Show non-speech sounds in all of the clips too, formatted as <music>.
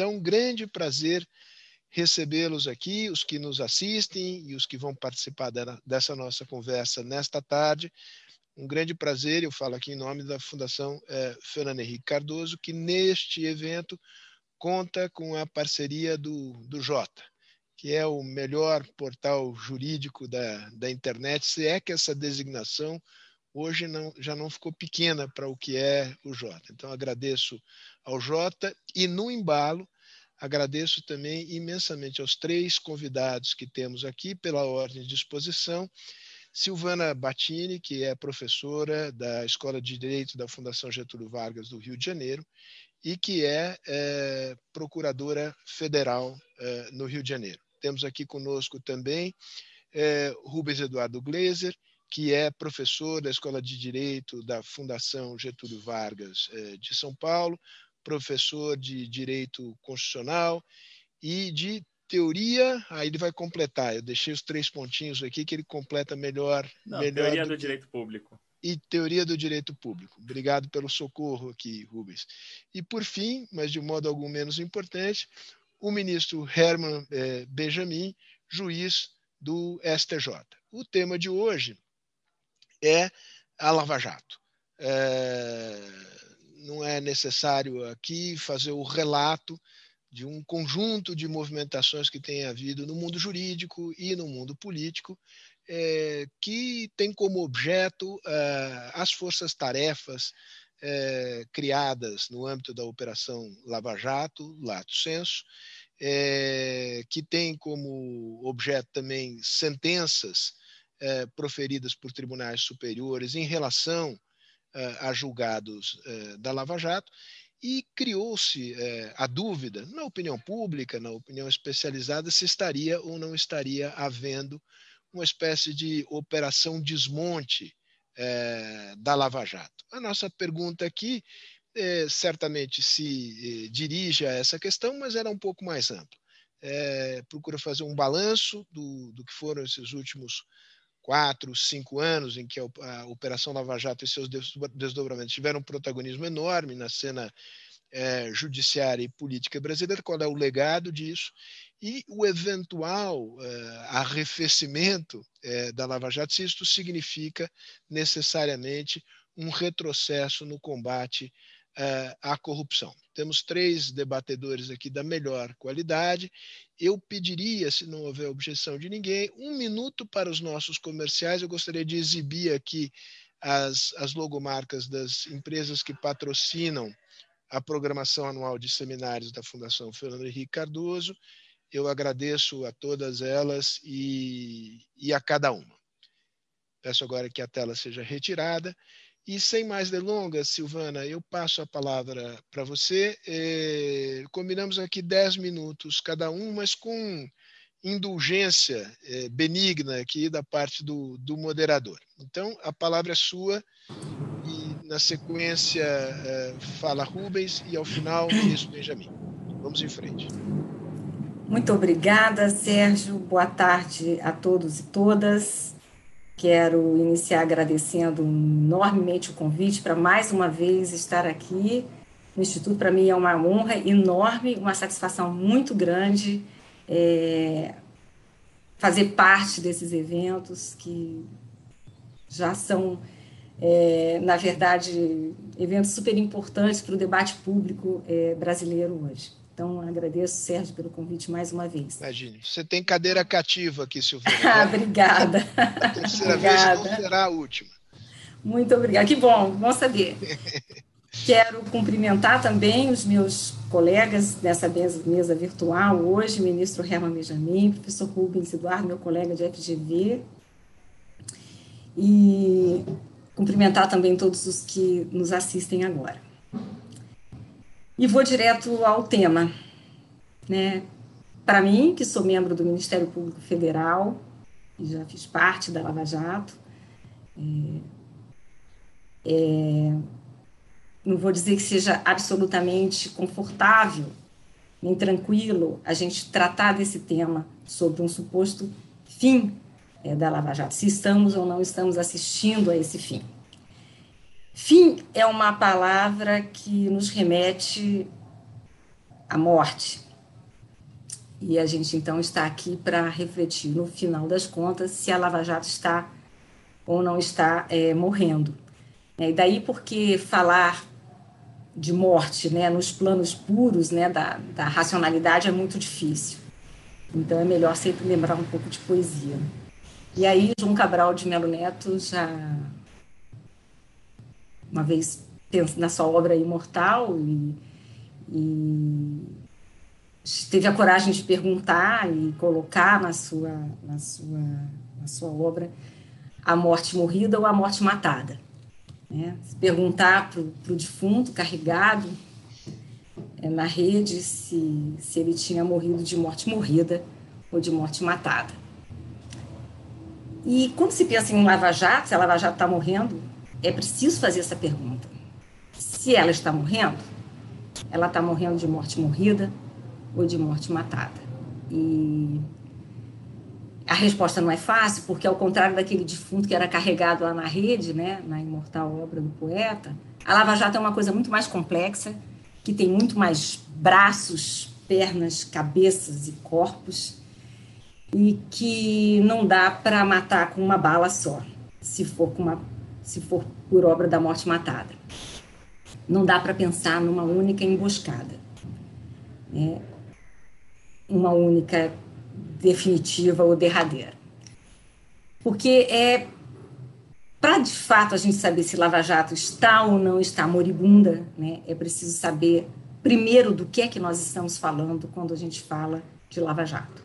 É um grande prazer recebê-los aqui, os que nos assistem e os que vão participar dessa nossa conversa nesta tarde. Um grande prazer, eu falo aqui em nome da Fundação é, Fernando Henrique Cardoso, que neste evento conta com a parceria do, do Jota, que é o melhor portal jurídico da, da internet, se é que essa designação hoje não, já não ficou pequena para o que é o Jota. Então, agradeço ao Jota e, no embalo, agradeço também imensamente aos três convidados que temos aqui pela ordem de exposição Silvana Battini, que é professora da Escola de Direito da Fundação Getúlio Vargas do Rio de Janeiro e que é, é procuradora federal é, no Rio de Janeiro. Temos aqui conosco também é, Rubens Eduardo Gleiser, que é professor da Escola de Direito da Fundação Getúlio Vargas é, de São Paulo, professor de Direito Constitucional e de teoria, aí ele vai completar. Eu deixei os três pontinhos aqui que ele completa melhor. Não, melhor teoria do, do direito público. E teoria do direito público. Obrigado pelo socorro aqui, Rubens. E por fim, mas de modo algum menos importante, o ministro Herman eh, Benjamin, juiz do STJ. O tema de hoje é a Lava Jato. É, não é necessário aqui fazer o relato de um conjunto de movimentações que tem havido no mundo jurídico e no mundo político, é, que tem como objeto é, as forças-tarefas é, criadas no âmbito da Operação Lava Jato, Lato Senso, é, que tem como objeto também sentenças é, proferidas por tribunais superiores em relação a julgados da Lava Jato e criou-se é, a dúvida, na opinião pública, na opinião especializada, se estaria ou não estaria havendo uma espécie de operação desmonte é, da Lava Jato. A nossa pergunta aqui é, certamente se dirige a essa questão, mas era um pouco mais ampla. procura fazer um balanço do, do que foram esses últimos quatro, cinco anos em que a Operação Lava Jato e seus desdobramentos tiveram um protagonismo enorme na cena é, judiciária e política brasileira, qual é o legado disso? E o eventual é, arrefecimento é, da Lava Jato, se isto significa necessariamente um retrocesso no combate à corrupção. Temos três debatedores aqui da melhor qualidade. Eu pediria, se não houver objeção de ninguém, um minuto para os nossos comerciais. Eu gostaria de exibir aqui as, as logomarcas das empresas que patrocinam a programação anual de seminários da Fundação Fernando Henrique Cardoso. Eu agradeço a todas elas e, e a cada uma. Peço agora que a tela seja retirada e sem mais delongas, Silvana, eu passo a palavra para você. É, combinamos aqui 10 minutos cada um, mas com indulgência é, benigna aqui da parte do, do moderador. Então, a palavra é sua e, na sequência, é, fala Rubens e, ao final, isso Benjamin. Vamos em frente. Muito obrigada, Sérgio. Boa tarde a todos e todas. Quero iniciar agradecendo enormemente o convite para mais uma vez estar aqui no Instituto. Para mim é uma honra enorme, uma satisfação muito grande é, fazer parte desses eventos que já são, é, na verdade, eventos super importantes para o debate público é, brasileiro hoje. Então, agradeço, Sérgio, pelo convite mais uma vez. Imagine. Você tem cadeira cativa aqui, Silvana. ah, <laughs> obrigada. A terceira obrigada. vez não será a última. Muito obrigada. Que bom, bom saber. <laughs> Quero cumprimentar também os meus colegas nessa mesa, mesa virtual hoje, o ministro Herman Benjamin, professor Rubens Eduardo, meu colega de FGV, e cumprimentar também todos os que nos assistem agora. E vou direto ao tema. Né? Para mim, que sou membro do Ministério Público Federal, e já fiz parte da Lava Jato, é, é, não vou dizer que seja absolutamente confortável nem tranquilo a gente tratar desse tema sobre um suposto fim é, da Lava Jato, se estamos ou não estamos assistindo a esse fim. Fim é uma palavra que nos remete a morte. E a gente então está aqui para refletir, no final das contas, se a Lava Jato está ou não está é, morrendo. E daí porque falar de morte né, nos planos puros né, da, da racionalidade é muito difícil. Então é melhor sempre lembrar um pouco de poesia. E aí, João Cabral de Melo Neto já, uma vez na sua obra Imortal, e, e teve a coragem de perguntar e colocar na sua, na sua, na sua obra a morte morrida ou a morte matada. Né? Perguntar para o defunto carregado é, na rede se, se ele tinha morrido de morte morrida ou de morte matada. E quando se pensa em Lava Jato, se a Lava Jato está morrendo, é preciso fazer essa pergunta. Se ela está morrendo, ela está morrendo de morte morrida ou de morte matada? E a resposta não é fácil, porque ao contrário daquele defunto que era carregado lá na rede, né, na imortal obra do poeta, a Lava Jato é uma coisa muito mais complexa, que tem muito mais braços, pernas, cabeças e corpos, e que não dá para matar com uma bala só, se for, com uma, se for por obra da morte matada. Não dá para pensar numa única emboscada, né? uma única definitiva ou derradeira. Porque é para de fato a gente saber se Lava Jato está ou não está moribunda, né? é preciso saber primeiro do que é que nós estamos falando quando a gente fala de Lava Jato.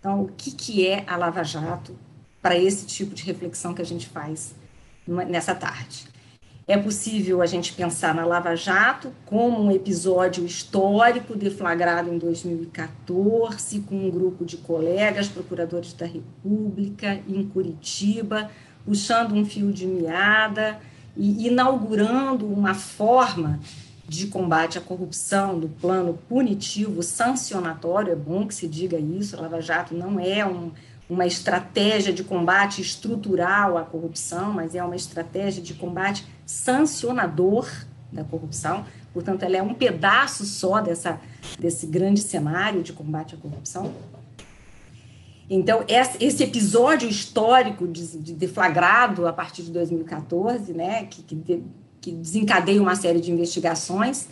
Então, o que, que é a Lava Jato para esse tipo de reflexão que a gente faz nessa tarde? É possível a gente pensar na Lava Jato como um episódio histórico deflagrado em 2014 com um grupo de colegas procuradores da República em Curitiba, puxando um fio de meada e inaugurando uma forma de combate à corrupção, do plano punitivo, sancionatório, é bom que se diga isso, a Lava Jato não é um, uma estratégia de combate estrutural à corrupção, mas é uma estratégia de combate sancionador da corrupção, portanto, ela é um pedaço só dessa, desse grande cenário de combate à corrupção. Então, esse episódio histórico de, de deflagrado a partir de 2014, né, que que desencadeia uma série de investigações,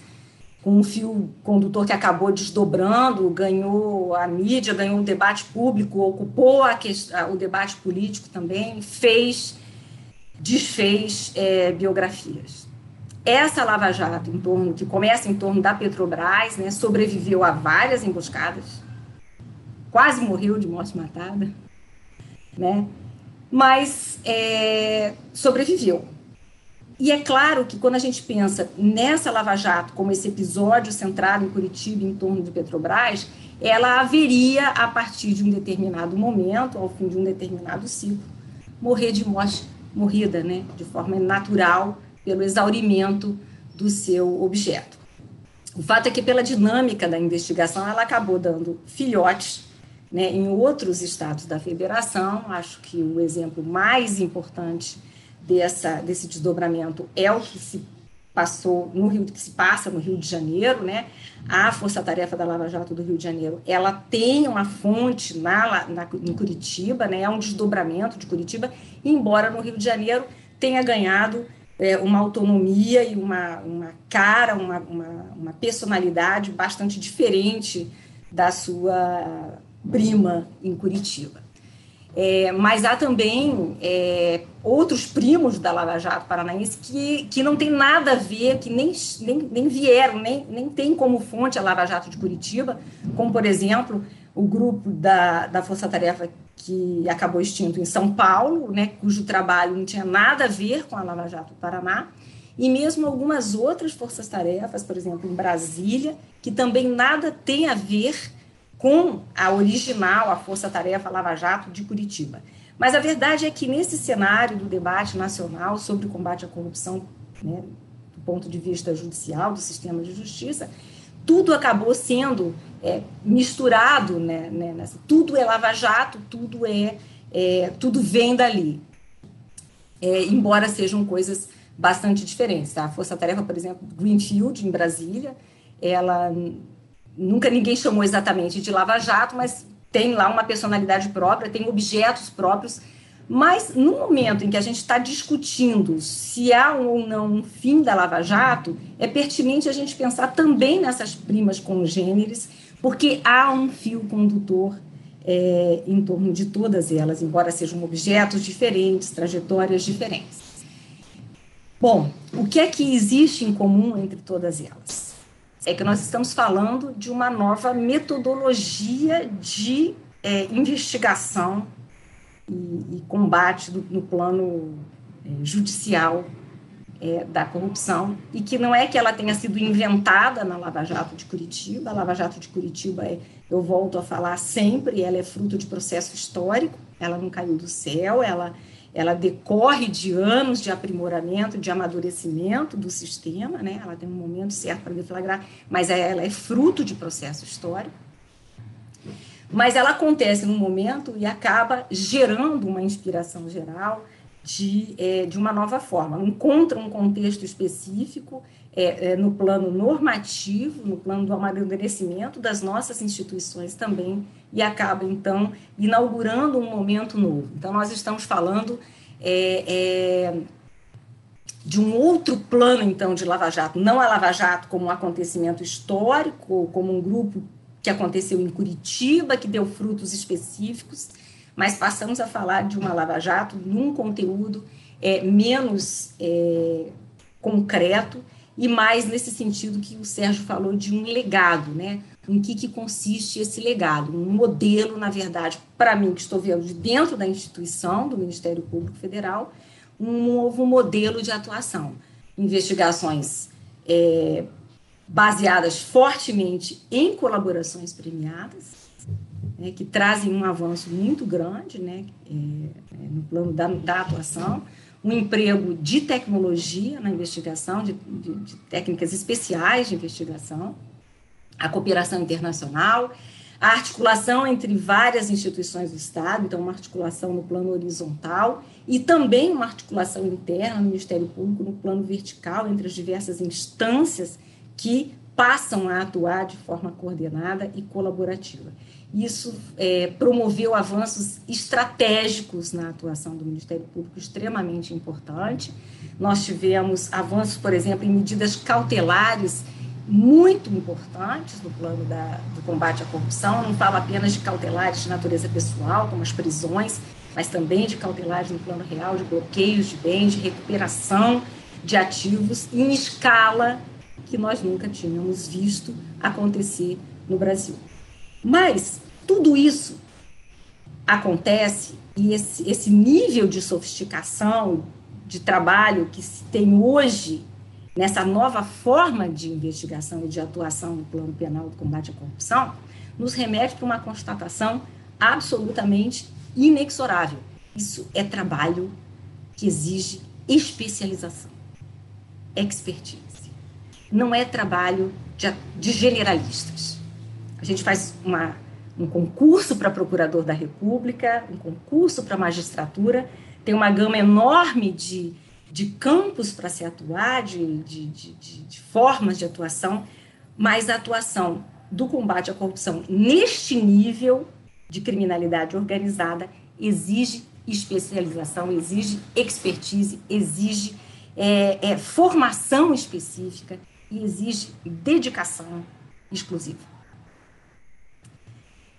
com um fio condutor que acabou desdobrando, ganhou a mídia, ganhou o debate público, ocupou a o debate político também, fez, desfez é, biografias. Essa Lava Jato, em torno, que começa em torno da Petrobras, né, sobreviveu a várias emboscadas, quase morreu de morte matada, né, mas é, sobreviveu e é claro que quando a gente pensa nessa Lava Jato, como esse episódio centrado em Curitiba em torno de Petrobras, ela haveria, a partir de um determinado momento, ao fim de um determinado ciclo, morrer de morte morrida, né, de forma natural, pelo exaurimento do seu objeto. O fato é que, pela dinâmica da investigação, ela acabou dando filhotes né, em outros estados da federação. Acho que o exemplo mais importante dessa, desse desdobramento é o que se passou no Rio, que se passa no Rio de Janeiro, né? A Força Tarefa da Lava Jato do Rio de Janeiro, ela tem uma fonte na, na em Curitiba, né? É um desdobramento de Curitiba, embora no Rio de Janeiro tenha ganhado é, uma autonomia e uma, uma cara, uma, uma, uma personalidade bastante diferente da sua prima em Curitiba. É, mas há também é, outros primos da Lava Jato Paranaense que, que não tem nada a ver, que nem, nem, nem vieram, nem, nem tem como fonte a Lava Jato de Curitiba, como, por exemplo, o grupo da, da Força Tarefa que acabou extinto em São Paulo, né, cujo trabalho não tinha nada a ver com a Lava Jato Paraná, e mesmo algumas outras forças-tarefas, por exemplo, em Brasília, que também nada tem a ver com a original, a Força Tarefa Lava Jato de Curitiba. Mas a verdade é que nesse cenário do debate nacional sobre o combate à corrupção, né, do ponto de vista judicial, do sistema de justiça, tudo acabou sendo é, misturado, né, né, nessa, tudo é Lava Jato, tudo é, é tudo vem dali, é, embora sejam coisas bastante diferentes. Tá? A Força Tarefa, por exemplo, Greenfield, em Brasília, ela nunca ninguém chamou exatamente de Lava Jato, mas tem lá uma personalidade própria, tem objetos próprios. Mas no momento em que a gente está discutindo se há ou não um fim da Lava Jato, é pertinente a gente pensar também nessas primas congêneres, porque há um fio condutor é, em torno de todas elas, embora sejam objetos diferentes, trajetórias diferentes. Bom, o que é que existe em comum entre todas elas? É que nós estamos falando de uma nova metodologia de é, investigação e, e combate do, no plano é, judicial é, da corrupção e que não é que ela tenha sido inventada na Lava Jato de Curitiba. A Lava Jato de Curitiba, é, eu volto a falar sempre, ela é fruto de processo histórico, ela não caiu do céu, ela, ela decorre de anos de aprimoramento, de amadurecimento do sistema, né? ela tem um momento certo para deflagrar, mas ela é fruto de processo histórico. Mas ela acontece num momento e acaba gerando uma inspiração geral, de, é, de uma nova forma. Encontra um contexto específico é, é, no plano normativo, no plano do amadurecimento das nossas instituições também, e acaba, então, inaugurando um momento novo. Então, nós estamos falando é, é, de um outro plano, então, de Lava Jato. Não a Lava Jato como um acontecimento histórico, como um grupo que aconteceu em Curitiba, que deu frutos específicos, mas passamos a falar de uma Lava Jato num conteúdo é, menos é, concreto e mais nesse sentido que o Sérgio falou de um legado, né? Em que, que consiste esse legado? Um modelo, na verdade, para mim, que estou vendo de dentro da instituição do Ministério Público Federal, um novo modelo de atuação. Investigações é, baseadas fortemente em colaborações premiadas, né, que trazem um avanço muito grande né, é, é, no plano da, da, atuação, um emprego de tecnologia na investigação, de, de, de técnicas especiais de investigação, a cooperação internacional, a articulação entre várias instituições do Estado, então uma articulação no plano horizontal e também uma articulação interna no Ministério Público no plano vertical entre as diversas instâncias que passam a atuar de forma coordenada e colaborativa. Isso é, promoveu avanços estratégicos na atuação do Ministério Público, extremamente importante. Nós tivemos avanços, por exemplo, em medidas cautelares muito importantes no plano da, do combate à corrupção. Não falo apenas de cautelares de natureza pessoal, como as prisões, mas também de cautelares no plano real, de bloqueios de bens, de recuperação de ativos em escala que nós nunca tínhamos visto acontecer no Brasil. Mas tudo isso acontece e esse, esse nível de sofisticação de trabalho que se tem hoje nessa nova forma de investigação e de atuação no plano penal do combate à corrupção, nos remete para uma constatação absolutamente inexorável. Isso é trabalho que exige especialização, expertise. Não é trabalho de, de generalistas. A gente faz uma, um concurso para procurador da República, um concurso para magistratura, tem uma gama enorme de, de campos para se atuar, de, de, de, de formas de atuação, mas a atuação do combate à corrupção neste nível de criminalidade organizada exige especialização, exige expertise, exige é, é, formação específica e exige dedicação exclusiva.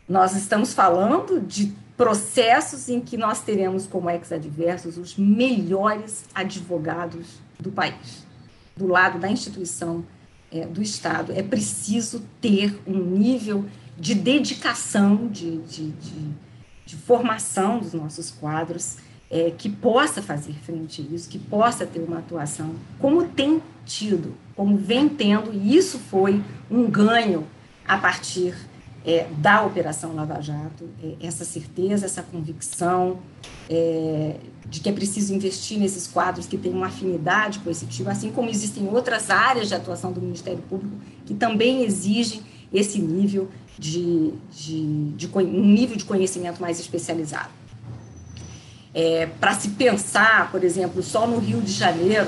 Nós estamos falando de processos em que nós teremos como ex-adversos os melhores advogados do país. Do lado da instituição é, do Estado, é preciso ter um nível de dedicação, de, de, de, de formação dos nossos quadros, é, que possa fazer frente a isso, que possa ter uma atuação como tem tido, como vem tendo, e isso foi um ganho a partir é, da Operação Lava Jato, é, essa certeza, essa convicção é, de que é preciso investir nesses quadros que têm uma afinidade com esse tipo, assim como existem outras áreas de atuação do Ministério Público que também exigem esse nível de, de, de um nível de conhecimento mais especializado. É, Para se pensar, por exemplo, só no Rio de Janeiro,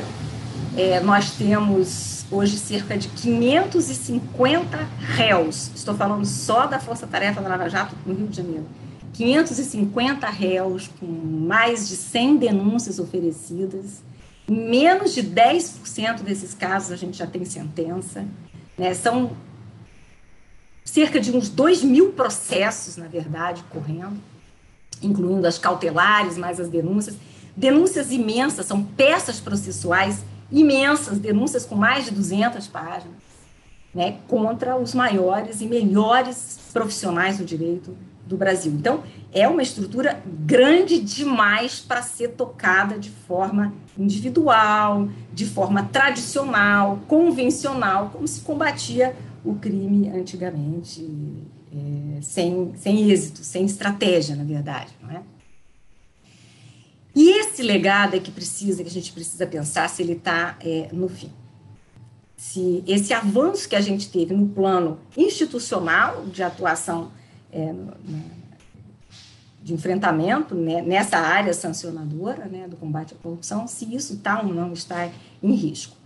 é, nós temos hoje cerca de 550 réus, estou falando só da Força Tarefa da Lava Jato no Rio de Janeiro, 550 réus com mais de 100 denúncias oferecidas, menos de 10% desses casos a gente já tem sentença, né? são cerca de uns 2 mil processos, na verdade, correndo, incluindo as cautelares, mais as denúncias. Denúncias imensas, são peças processuais imensas, denúncias com mais de 200 páginas, né, contra os maiores e melhores profissionais do direito do Brasil. Então, é uma estrutura grande demais para ser tocada de forma individual, de forma tradicional, convencional, como se combatia o crime antigamente, é, sem, sem êxito, sem estratégia, na verdade, não é? E esse legado é que precisa, que a gente precisa pensar se ele está é, no fim. Se esse avanço que a gente teve no plano institucional de atuação é, de enfrentamento né, nessa área sancionadora né, do combate à corrupção, se isso está ou não está em risco.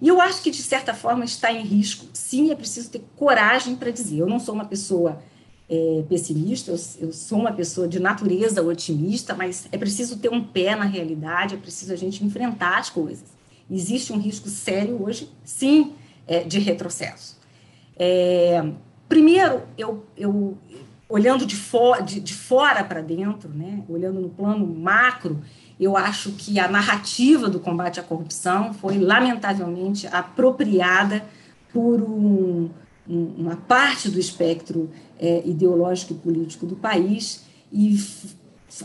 E eu acho que, de certa forma, está em risco. Sim, é preciso ter coragem para dizer. Eu não sou uma pessoa é, pessimista, eu, eu, sou uma pessoa de natureza otimista, mas é preciso ter um pé na realidade, é preciso a gente enfrentar as coisas. Existe um risco sério hoje, sim, é, de retrocesso. É, primeiro, eu, eu olhando de, for, de, de fora para dentro, né, olhando no plano macro, eu acho que a narrativa do combate à corrupção foi, lamentavelmente, apropriada por um, uma parte do espectro é, ideológico e político do país e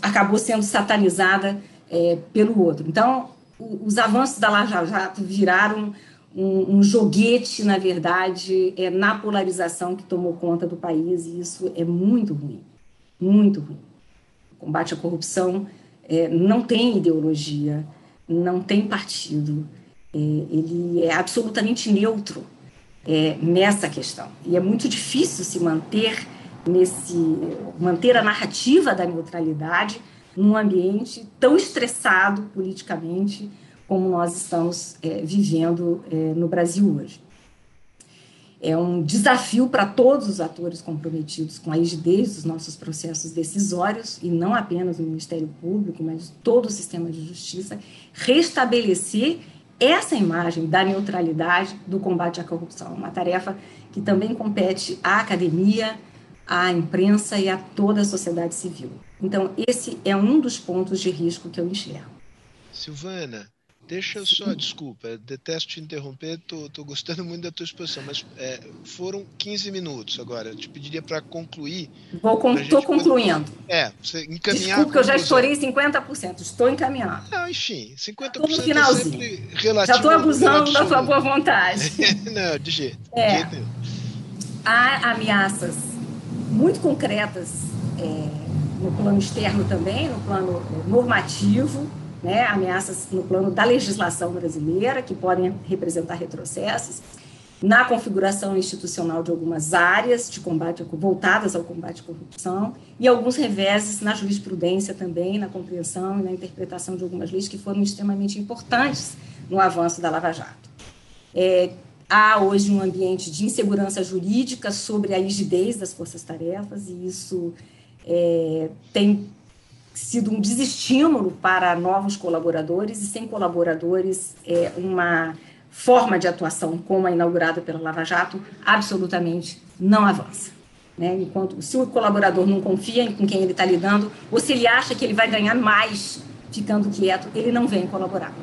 acabou sendo satanizada é, pelo outro. Então, o, os avanços da Lava Jato viraram um, um joguete, na verdade, é, na polarização que tomou conta do país, e isso é muito ruim, muito ruim. O combate à corrupção é, não tem ideologia, não tem partido, é, ele é absolutamente neutro é, nessa questão. E é muito difícil se manter nesse manter a narrativa da neutralidade num ambiente tão estressado politicamente como nós estamos é, vivendo é, no Brasil hoje. É um desafio para todos os atores comprometidos com a rigidez dos nossos processos decisórios, e não apenas o Ministério Público, mas todo o sistema de justiça, restabelecer essa imagem da neutralidade do combate à corrupção. Uma tarefa que também compete à academia, à imprensa e a toda a sociedade civil. Então, esse é um dos pontos de risco que eu enxergo. Silvana, Deixa eu só, desculpa, detesto te interromper, tô, tô gostando muito da tua exposição, mas é, foram 15 minutos agora. Eu te pediria para concluir. Vou con tô concluindo. É, você encaminhar. Desculpa, eu já estourei 50%, estou encaminhando. Não, enfim, 50% tô no finalzinho. é sempre relativo. Já estou abusando da sua boa vontade. <laughs> Não, de jeito. É, de jeito nenhum. Há ameaças muito concretas é, no plano externo também, no plano normativo né, ameaças no plano da legislação brasileira, que podem representar retrocessos, na configuração institucional de algumas áreas de combate voltadas ao combate à corrupção e alguns reveses na jurisprudência também, na compreensão e na interpretação de algumas leis que foram extremamente importantes no avanço da Lava Jato. É, há hoje um ambiente de insegurança jurídica sobre a rigidez das forças-tarefas e isso é, tem sido um desestímulo para novos colaboradores e sem colaboradores é uma forma de atuação como a inaugurada pela Lava Jato absolutamente não avança. Né? Enquanto se o colaborador não confia com quem ele está lidando ou se ele acha que ele vai ganhar mais ficando quieto, ele não vem colaborar.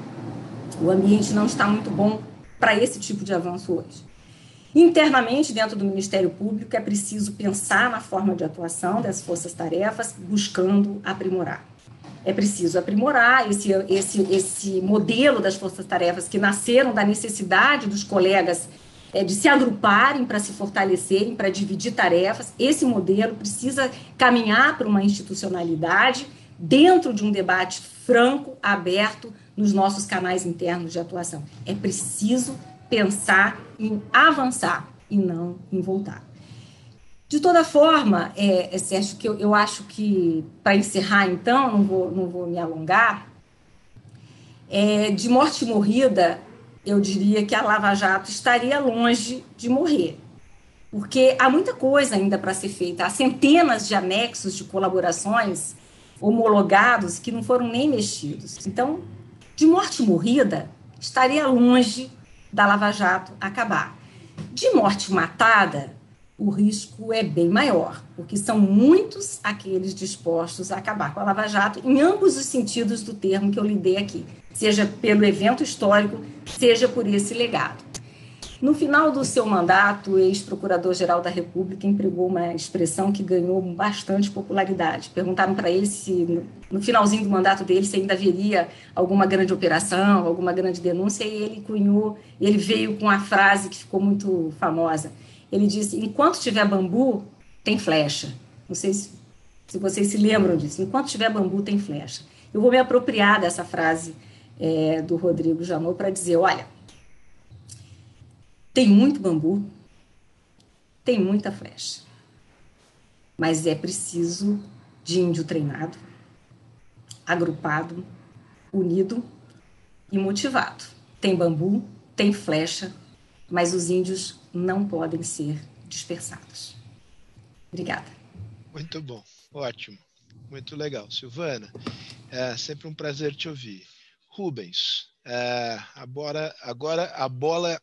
O ambiente não está muito bom para esse tipo de avanço hoje. Internamente, dentro do Ministério Público, é preciso pensar na forma de atuação das forças-tarefas, buscando aprimorar. É preciso aprimorar esse, esse, esse modelo das forças-tarefas que nasceram da necessidade dos colegas é, de se agruparem para se fortalecerem, para dividir tarefas. Esse modelo precisa caminhar para uma institucionalidade dentro de um debate franco, aberto nos nossos canais internos de atuação. É preciso pensar em avançar e não em voltar. De toda forma, é, é que eu, eu acho que, para encerrar então, não vou, não vou me alongar, é, de morte morrida, eu diria que a Lava Jato estaria longe de morrer, porque há muita coisa ainda para ser feita, há centenas de anexos de colaborações homologados que não foram nem mexidos. Então, de morte morrida, estaria longe da Lava Jato acabar. De morte matada, o risco é bem maior, porque são muitos aqueles dispostos a acabar com a Lava Jato, em ambos os sentidos do termo que eu lhe dei aqui, seja pelo evento histórico, seja por esse legado. No final do seu mandato, o ex-procurador-geral da República empregou uma expressão que ganhou bastante popularidade. Perguntaram para ele se, no finalzinho do mandato dele, se ainda haveria alguma grande operação, alguma grande denúncia, e ele cunhou, ele veio com a frase que ficou muito famosa. Ele disse: enquanto tiver bambu, tem flecha. Não sei se, se vocês se lembram disso. Enquanto tiver bambu, tem flecha. Eu vou me apropriar dessa frase é, do Rodrigo Janot para dizer: olha tem muito bambu, tem muita flecha. Mas é preciso de índio treinado, agrupado, unido e motivado. Tem bambu, tem flecha, mas os índios não podem ser dispersados. Obrigada. Muito bom, ótimo, muito legal. Silvana, é sempre um prazer te ouvir. Rubens, é, agora, agora a bola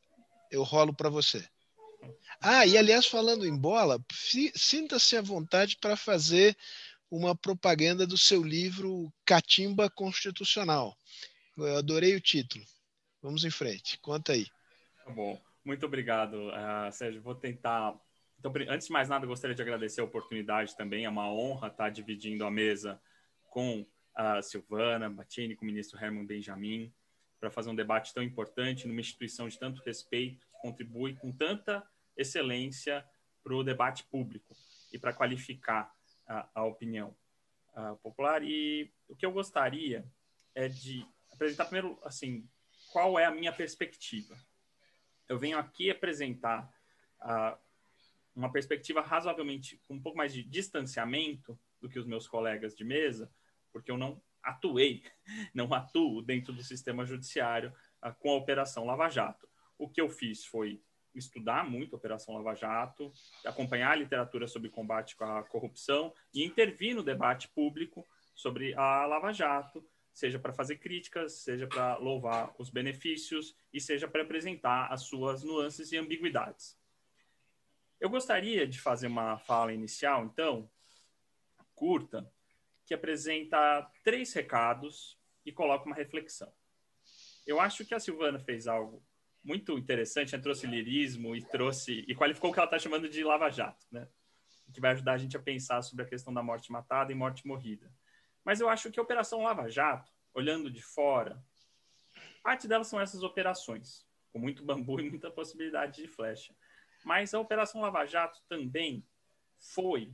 eu rolo para você. Ah, e aliás, falando em bola, sinta-se à vontade para fazer uma propaganda do seu livro Catimba Constitucional. Eu adorei o título. Vamos em frente, conta aí. Tá bom, muito obrigado, uh, Sérgio. Vou tentar. Então, antes de mais nada, gostaria de agradecer a oportunidade também. É uma honra estar dividindo a mesa com a Silvana Batini, com o ministro Herman Benjamin para fazer um debate tão importante numa instituição de tanto respeito, que contribui com tanta excelência para o debate público e para qualificar a, a opinião popular. E o que eu gostaria é de apresentar primeiro, assim, qual é a minha perspectiva. Eu venho aqui apresentar uma perspectiva razoavelmente com um pouco mais de distanciamento do que os meus colegas de mesa, porque eu não atuei, não atuo dentro do sistema judiciário uh, com a Operação Lava Jato. O que eu fiz foi estudar muito a Operação Lava Jato, acompanhar a literatura sobre combate à corrupção e intervir no debate público sobre a Lava Jato, seja para fazer críticas, seja para louvar os benefícios e seja para apresentar as suas nuances e ambiguidades. Eu gostaria de fazer uma fala inicial, então, curta, que apresenta três recados e coloca uma reflexão. Eu acho que a Silvana fez algo muito interessante, né? trouxe lirismo e trouxe e qualificou o que ela está chamando de lava-jato, né? que vai ajudar a gente a pensar sobre a questão da morte matada e morte morrida. Mas eu acho que a Operação Lava Jato, olhando de fora, parte delas são essas operações, com muito bambu e muita possibilidade de flecha. Mas a Operação Lava Jato também foi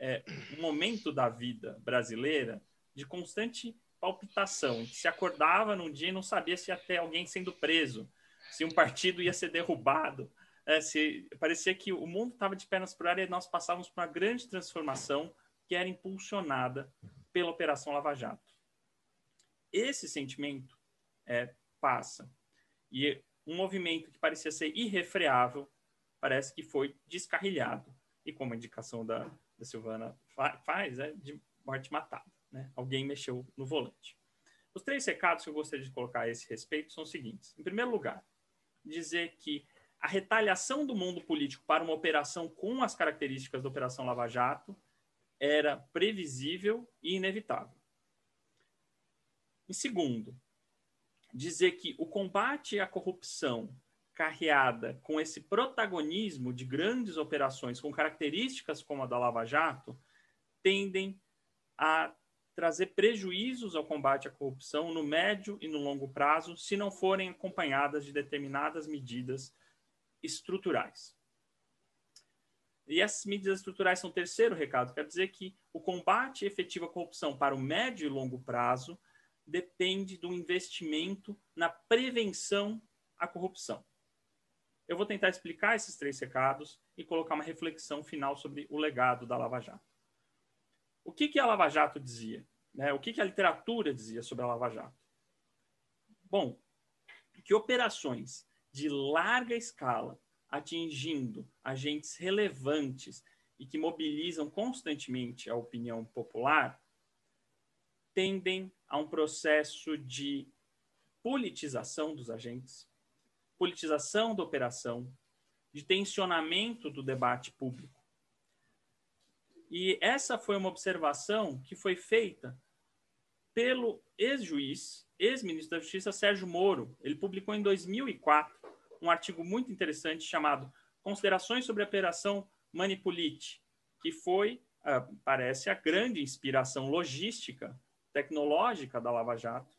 é, um momento da vida brasileira de constante palpitação. Se acordava num dia e não sabia se ia ter alguém sendo preso, se um partido ia ser derrubado. É, se, parecia que o mundo estava de pernas para o ar e nós passávamos por uma grande transformação que era impulsionada pela Operação Lava Jato. Esse sentimento é, passa. E um movimento que parecia ser irrefreável parece que foi descarrilhado. E como indicação da, da Silvana faz é de morte matada. Né? Alguém mexeu no volante. Os três recados que eu gostaria de colocar a esse respeito são os seguintes. Em primeiro lugar, dizer que a retaliação do mundo político para uma operação com as características da Operação Lava Jato era previsível e inevitável. Em segundo, dizer que o combate à corrupção carreada com esse protagonismo de grandes operações com características como a da Lava Jato, tendem a trazer prejuízos ao combate à corrupção no médio e no longo prazo, se não forem acompanhadas de determinadas medidas estruturais. E essas medidas estruturais são o terceiro recado, quer dizer que o combate efetivo à corrupção para o médio e longo prazo depende do investimento na prevenção à corrupção. Eu vou tentar explicar esses três recados e colocar uma reflexão final sobre o legado da Lava Jato. O que, que a Lava Jato dizia? Né? O que, que a literatura dizia sobre a Lava Jato? Bom, que operações de larga escala, atingindo agentes relevantes e que mobilizam constantemente a opinião popular, tendem a um processo de politização dos agentes, politização da operação, de tensionamento do debate público. E essa foi uma observação que foi feita pelo ex-juiz, ex-ministro da Justiça Sérgio Moro. Ele publicou em 2004 um artigo muito interessante chamado Considerações sobre a Operação Manipulite, que foi, ah, parece, a grande inspiração logística, tecnológica da Lava Jato,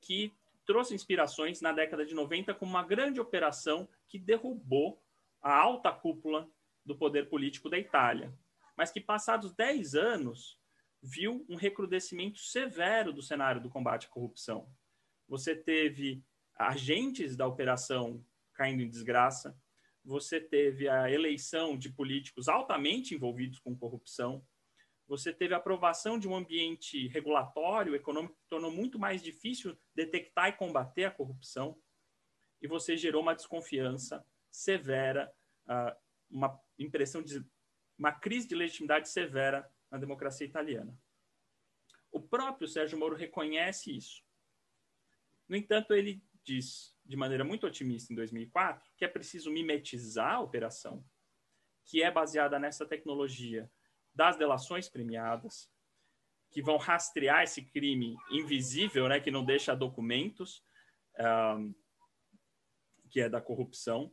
que trouxe inspirações na década de 90 como uma grande operação que derrubou a alta cúpula do poder político da Itália, mas que, passados 10 anos, viu um recrudescimento severo do cenário do combate à corrupção. Você teve agentes da operação caindo em desgraça, você teve a eleição de políticos altamente envolvidos com corrupção, você teve a aprovação de um ambiente regulatório, econômico, que tornou muito mais difícil detectar e combater a corrupção, e você gerou uma desconfiança severa, ah, uma impressão de uma crise de legitimidade severa na democracia italiana. O próprio Sérgio Moro reconhece isso. No entanto, ele diz de maneira muito otimista em 2004 que é preciso mimetizar a operação, que é baseada nessa tecnologia das delações premiadas, que vão rastrear esse crime invisível, né, que não deixa documentos, um, que é da corrupção,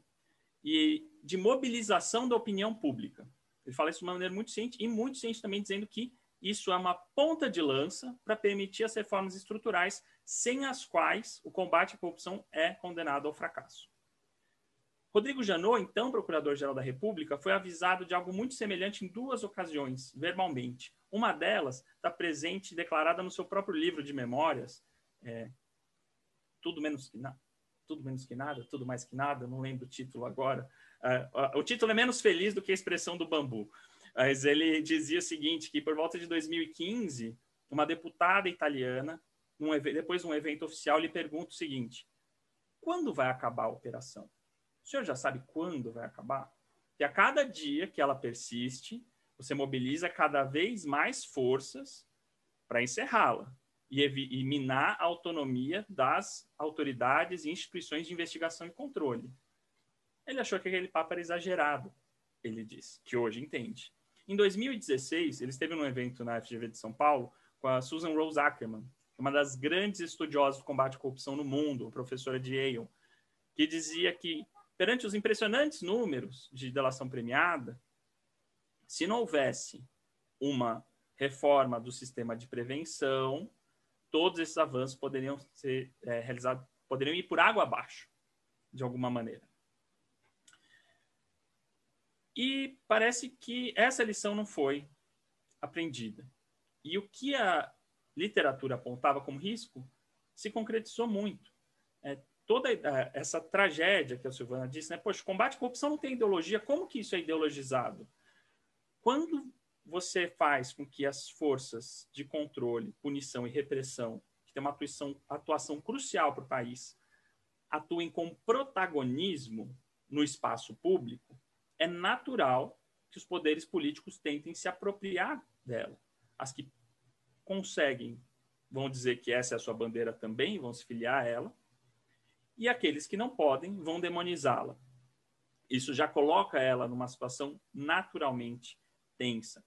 e de mobilização da opinião pública. Ele fala isso de uma maneira muito ciente e muito ciente também dizendo que isso é uma ponta de lança para permitir as reformas estruturais sem as quais o combate à corrupção é condenado ao fracasso. Rodrigo Janot, então procurador-geral da República, foi avisado de algo muito semelhante em duas ocasiões, verbalmente. Uma delas está presente, declarada no seu próprio livro de memórias, é, tudo menos que nada, tudo menos que nada, tudo mais que nada, não lembro o título agora, Uh, o título é menos feliz do que a expressão do bambu. Mas ele dizia o seguinte, que por volta de 2015, uma deputada italiana, num, depois de um evento oficial, lhe pergunta o seguinte, quando vai acabar a operação? O senhor já sabe quando vai acabar? Que a cada dia que ela persiste, você mobiliza cada vez mais forças para encerrá-la e, e minar a autonomia das autoridades e instituições de investigação e controle. Ele achou que aquele papo era exagerado, ele disse, que hoje entende. Em 2016, ele esteve num evento na FGV de São Paulo com a Susan Rose Ackerman, uma das grandes estudiosas do combate à corrupção no mundo, professora de Yale, que dizia que, perante os impressionantes números de delação premiada, se não houvesse uma reforma do sistema de prevenção, todos esses avanços poderiam ser é, realizados, poderiam ir por água abaixo, de alguma maneira. E parece que essa lição não foi aprendida. E o que a literatura apontava como risco se concretizou muito. É, toda essa tragédia que a Silvana disse, né? Poxa, combate à corrupção não tem ideologia, como que isso é ideologizado? Quando você faz com que as forças de controle, punição e repressão, que tem uma atuação, atuação crucial para o país, atuem com protagonismo no espaço público, é natural que os poderes políticos tentem se apropriar dela. As que conseguem vão dizer que essa é a sua bandeira também, vão se filiar a ela, e aqueles que não podem vão demonizá-la. Isso já coloca ela numa situação naturalmente tensa.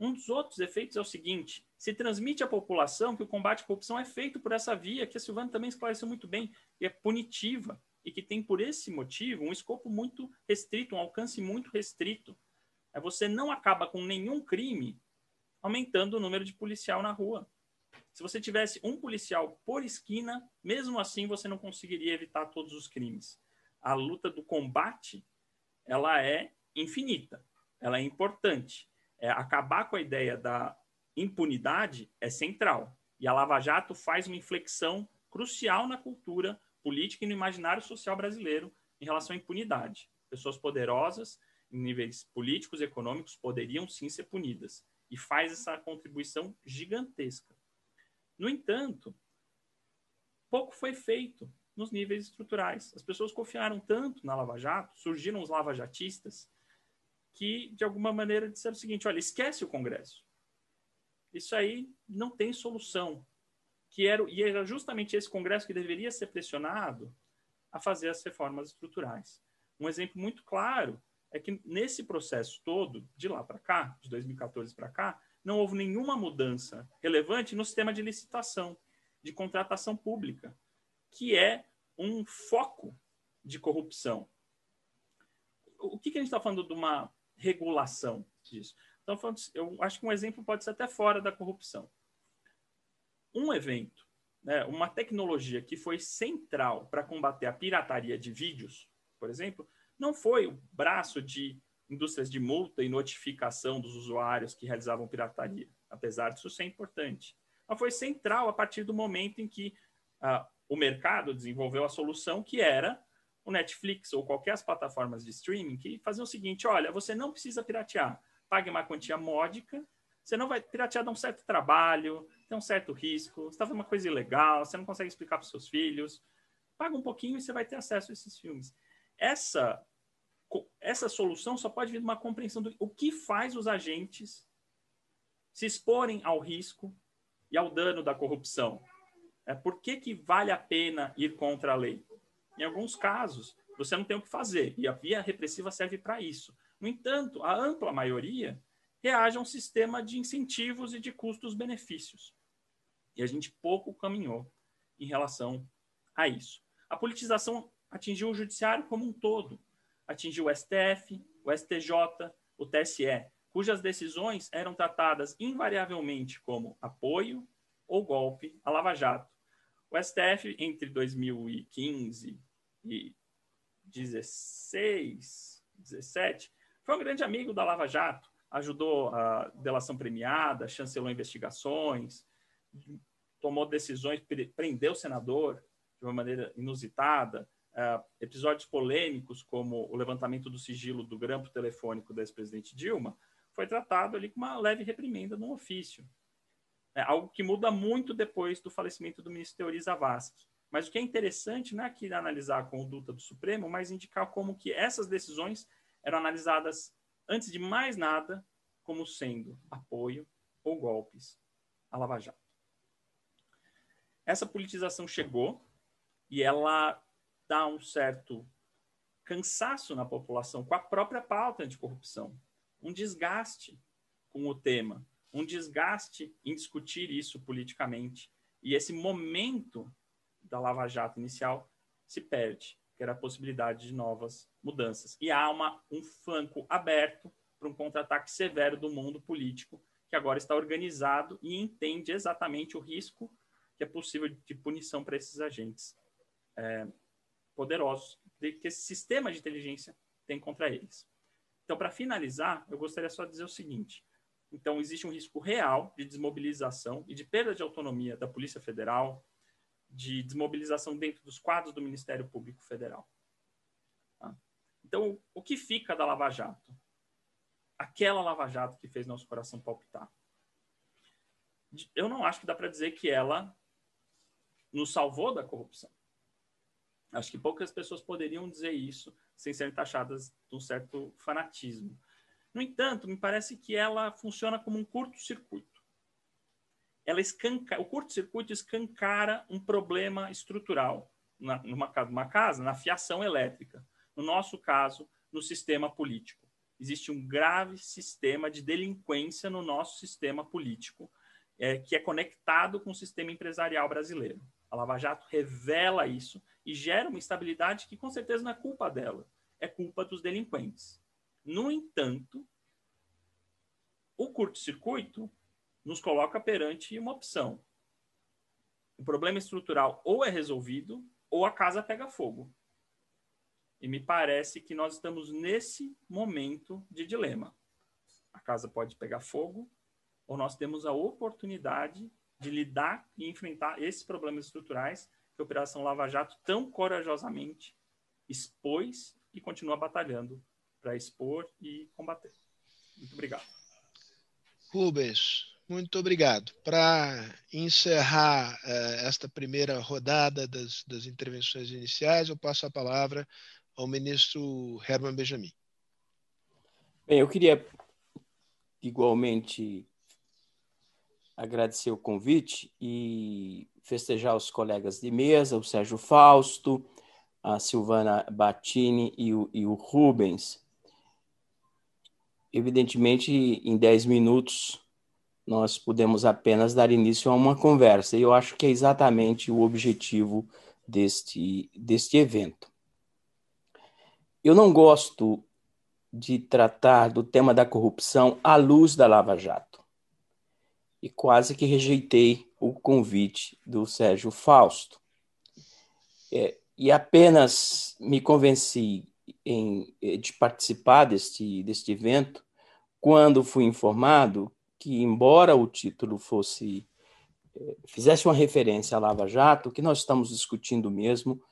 Um dos outros efeitos é o seguinte: se transmite à população que o combate à corrupção é feito por essa via, que a Silvana também esclareceu muito bem, e é punitiva e que tem, por esse motivo, um escopo muito restrito, um alcance muito restrito. É você não acaba com nenhum crime aumentando o número de policial na rua. Se você tivesse um policial por esquina, mesmo assim você não conseguiria evitar todos os crimes. A luta do combate, ela é infinita, ela é importante. É, acabar com a ideia da impunidade é central. E a Lava Jato faz uma inflexão crucial na cultura política e no imaginário social brasileiro em relação à impunidade. Pessoas poderosas, em níveis políticos e econômicos, poderiam sim ser punidas. E faz essa contribuição gigantesca. No entanto, pouco foi feito nos níveis estruturais. As pessoas confiaram tanto na Lava Jato, surgiram os lavajatistas, que de alguma maneira disseram o seguinte: olha, esquece o Congresso. Isso aí não tem solução. Que era, e era justamente esse Congresso que deveria ser pressionado a fazer as reformas estruturais. Um exemplo muito claro é que nesse processo todo, de lá para cá, de 2014 para cá, não houve nenhuma mudança relevante no sistema de licitação, de contratação pública, que é um foco de corrupção. O que, que a gente está falando de uma regulação disso? Então, eu acho que um exemplo pode ser até fora da corrupção. Um evento, né, uma tecnologia que foi central para combater a pirataria de vídeos, por exemplo, não foi o braço de indústrias de multa e notificação dos usuários que realizavam pirataria, apesar disso ser importante. Ela foi central a partir do momento em que uh, o mercado desenvolveu a solução que era o Netflix ou qualquer as plataformas de streaming que faziam o seguinte: olha, você não precisa piratear, pague uma quantia módica, você não vai piratear, dá um certo trabalho, tem um certo risco, você está fazendo uma coisa ilegal, você não consegue explicar para seus filhos, paga um pouquinho e você vai ter acesso a esses filmes. Essa essa solução só pode vir de uma compreensão do o que faz os agentes se exporem ao risco e ao dano da corrupção. É, por que, que vale a pena ir contra a lei? Em alguns casos, você não tem o que fazer, e a via repressiva serve para isso. No entanto, a ampla maioria reage a um sistema de incentivos e de custos-benefícios. E a gente pouco caminhou em relação a isso. A politização atingiu o judiciário como um todo atingiu o STF, o STJ, o TSE, cujas decisões eram tratadas invariavelmente como apoio ou golpe à Lava Jato. O STF, entre 2015 e 16, 17, foi um grande amigo da Lava Jato, ajudou a delação premiada, chancelou investigações, tomou decisões, prendeu o senador de uma maneira inusitada, uh, episódios polêmicos, como o levantamento do sigilo do grampo telefônico da ex-presidente Dilma, foi tratado ali com uma leve reprimenda no ofício. É algo que muda muito depois do falecimento do ministro Teori Zavascki. Mas o que é interessante não é aqui analisar a conduta do Supremo, mas indicar como que essas decisões eram analisadas, antes de mais nada, como sendo apoio ou golpes à Lava Jato. Essa politização chegou e ela dá um certo cansaço na população com a própria pauta anticorrupção, um desgaste com o tema, um desgaste em discutir isso politicamente. E esse momento da Lava Jato inicial se perde, que era a possibilidade de novas mudanças. E há uma, um flanco aberto para um contra-ataque severo do mundo político, que agora está organizado e entende exatamente o risco que é possível de punição para esses agentes. É, poderosos que esse sistema de inteligência tem contra eles. Então, para finalizar, eu gostaria só de dizer o seguinte: então, existe um risco real de desmobilização e de perda de autonomia da Polícia Federal, de desmobilização dentro dos quadros do Ministério Público Federal. Tá? Então, o que fica da Lava Jato? Aquela Lava Jato que fez nosso coração palpitar. Eu não acho que dá para dizer que ela nos salvou da corrupção. Acho que poucas pessoas poderiam dizer isso sem serem taxadas de um certo fanatismo. No entanto, me parece que ela funciona como um curto-circuito. Ela escanca, o curto-circuito escancara um problema estrutural na, numa, casa, na fiação elétrica. No nosso caso, no sistema político. Existe um grave sistema de delinquência no nosso sistema político, é, que é conectado com o sistema empresarial brasileiro. A Lava Jato revela isso e gera uma instabilidade que com certeza não é culpa dela, é culpa dos delinquentes. No entanto, o curto-circuito nos coloca perante uma opção. O problema estrutural ou é resolvido ou a casa pega fogo. E me parece que nós estamos nesse momento de dilema. A casa pode pegar fogo ou nós temos a oportunidade de lidar e enfrentar esses problemas estruturais que a Operação Lava Jato tão corajosamente expôs e continua batalhando para expor e combater. Muito obrigado. Rubens, Muito obrigado. Para encerrar uh, esta primeira rodada das, das, intervenções iniciais, eu passo a palavra ao ministro Herman Benjamin. Bem, eu queria igualmente agradecer o convite e festejar os colegas de mesa, o Sérgio Fausto, a Silvana Battini e o, e o Rubens. Evidentemente, em 10 minutos, nós podemos apenas dar início a uma conversa, e eu acho que é exatamente o objetivo deste, deste evento. Eu não gosto de tratar do tema da corrupção à luz da Lava Jato. E quase que rejeitei o convite do Sérgio Fausto. É, e apenas me convenci em, de participar deste, deste evento quando fui informado que, embora o título fosse é, fizesse uma referência à Lava Jato, o que nós estamos discutindo mesmo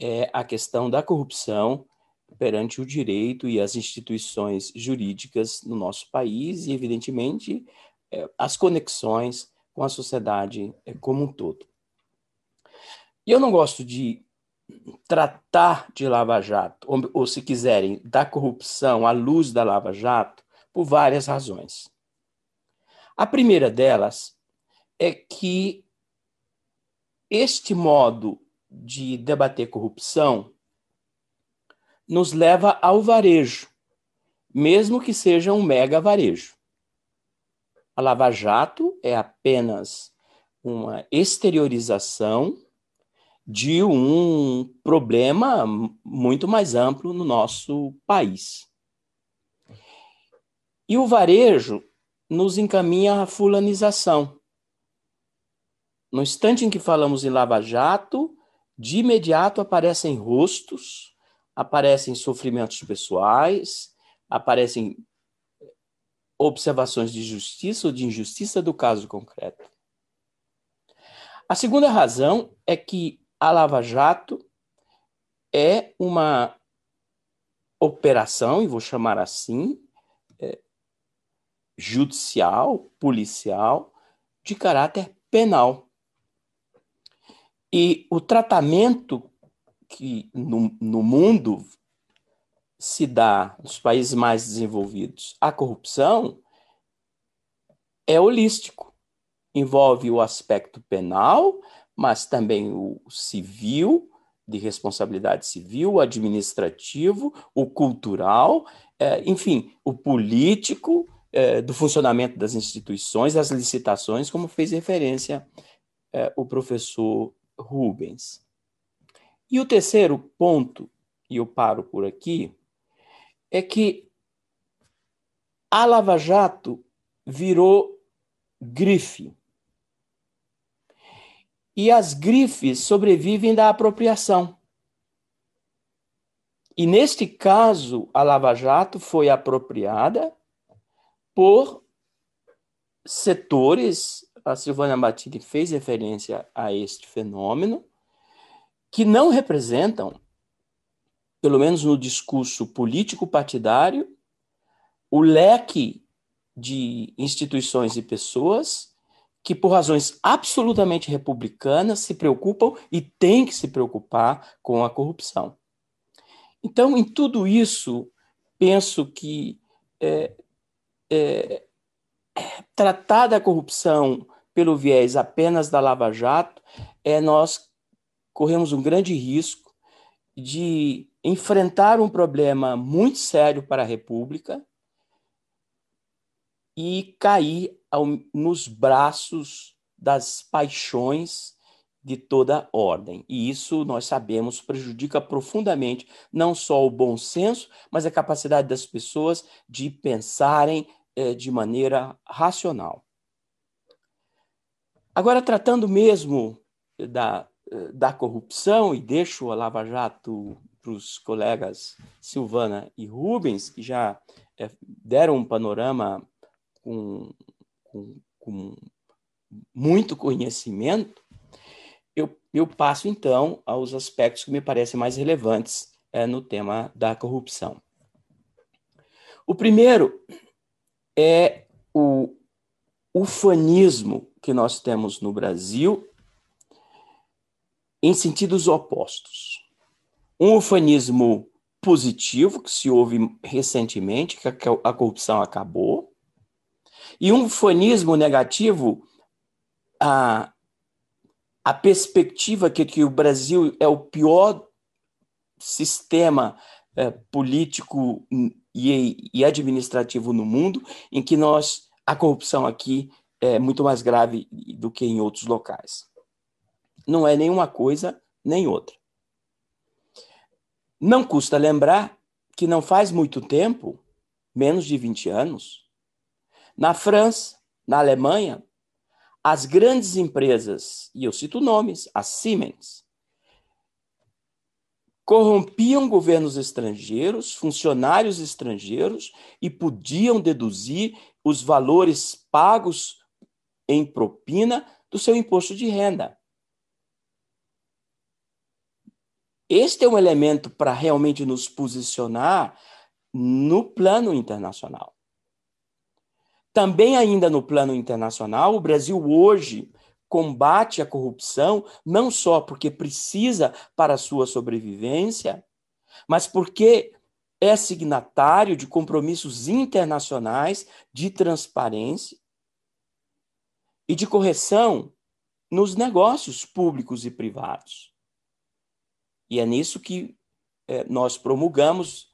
é a questão da corrupção perante o direito e as instituições jurídicas no nosso país e, evidentemente, é, as conexões com a sociedade é, como um todo. E eu não gosto de tratar de Lava Jato, ou, ou se quiserem, da corrupção à luz da Lava Jato, por várias razões. A primeira delas é que este modo de debater corrupção nos leva ao varejo, mesmo que seja um mega varejo. A Lava Jato é apenas uma exteriorização de um problema muito mais amplo no nosso país. E o varejo nos encaminha à fulanização. No instante em que falamos em Lava Jato, de imediato aparecem rostos, aparecem sofrimentos pessoais, aparecem observações de justiça ou de injustiça do caso concreto. A segunda razão é que a Lava Jato é uma operação, e vou chamar assim, judicial, policial, de caráter penal. E o tratamento que no, no mundo se dá nos países mais desenvolvidos à corrupção é holístico. Envolve o aspecto penal, mas também o civil, de responsabilidade civil, o administrativo, o cultural, é, enfim, o político, é, do funcionamento das instituições, das licitações, como fez referência é, o professor Rubens. E o terceiro ponto, e eu paro por aqui, é que a Lava Jato virou grife. E as grifes sobrevivem da apropriação. E neste caso, a Lava Jato foi apropriada por setores, a Silvana Batini fez referência a este fenômeno, que não representam, pelo menos no discurso político partidário, o leque de instituições e pessoas que, por razões absolutamente republicanas, se preocupam e têm que se preocupar com a corrupção. Então, em tudo isso, penso que é, é, tratar da corrupção pelo viés apenas da Lava Jato, é nós corremos um grande risco de enfrentar um problema muito sério para a República e cair ao, nos braços das paixões de toda ordem. E isso, nós sabemos, prejudica profundamente não só o bom senso, mas a capacidade das pessoas de pensarem é, de maneira racional. Agora, tratando mesmo da, da corrupção, e deixo a Lava Jato para os colegas Silvana e Rubens, que já é, deram um panorama com, com, com muito conhecimento, eu, eu passo então aos aspectos que me parecem mais relevantes é, no tema da corrupção. O primeiro é o, ufanismo que nós temos no Brasil em sentidos opostos. Um ufanismo positivo, que se houve recentemente, que a corrupção acabou, e um ufanismo negativo, a, a perspectiva que, que o Brasil é o pior sistema é, político e, e administrativo no mundo, em que nós a corrupção aqui é muito mais grave do que em outros locais. Não é nenhuma coisa nem outra. Não custa lembrar que não faz muito tempo, menos de 20 anos, na França, na Alemanha, as grandes empresas, e eu cito nomes, a Siemens, corrompiam governos estrangeiros, funcionários estrangeiros e podiam deduzir os valores pagos em propina do seu imposto de renda. Este é um elemento para realmente nos posicionar no plano internacional. Também, ainda no plano internacional, o Brasil hoje combate a corrupção não só porque precisa para a sua sobrevivência, mas porque é signatário de compromissos internacionais de transparência e de correção nos negócios públicos e privados. E é nisso que é, nós promulgamos,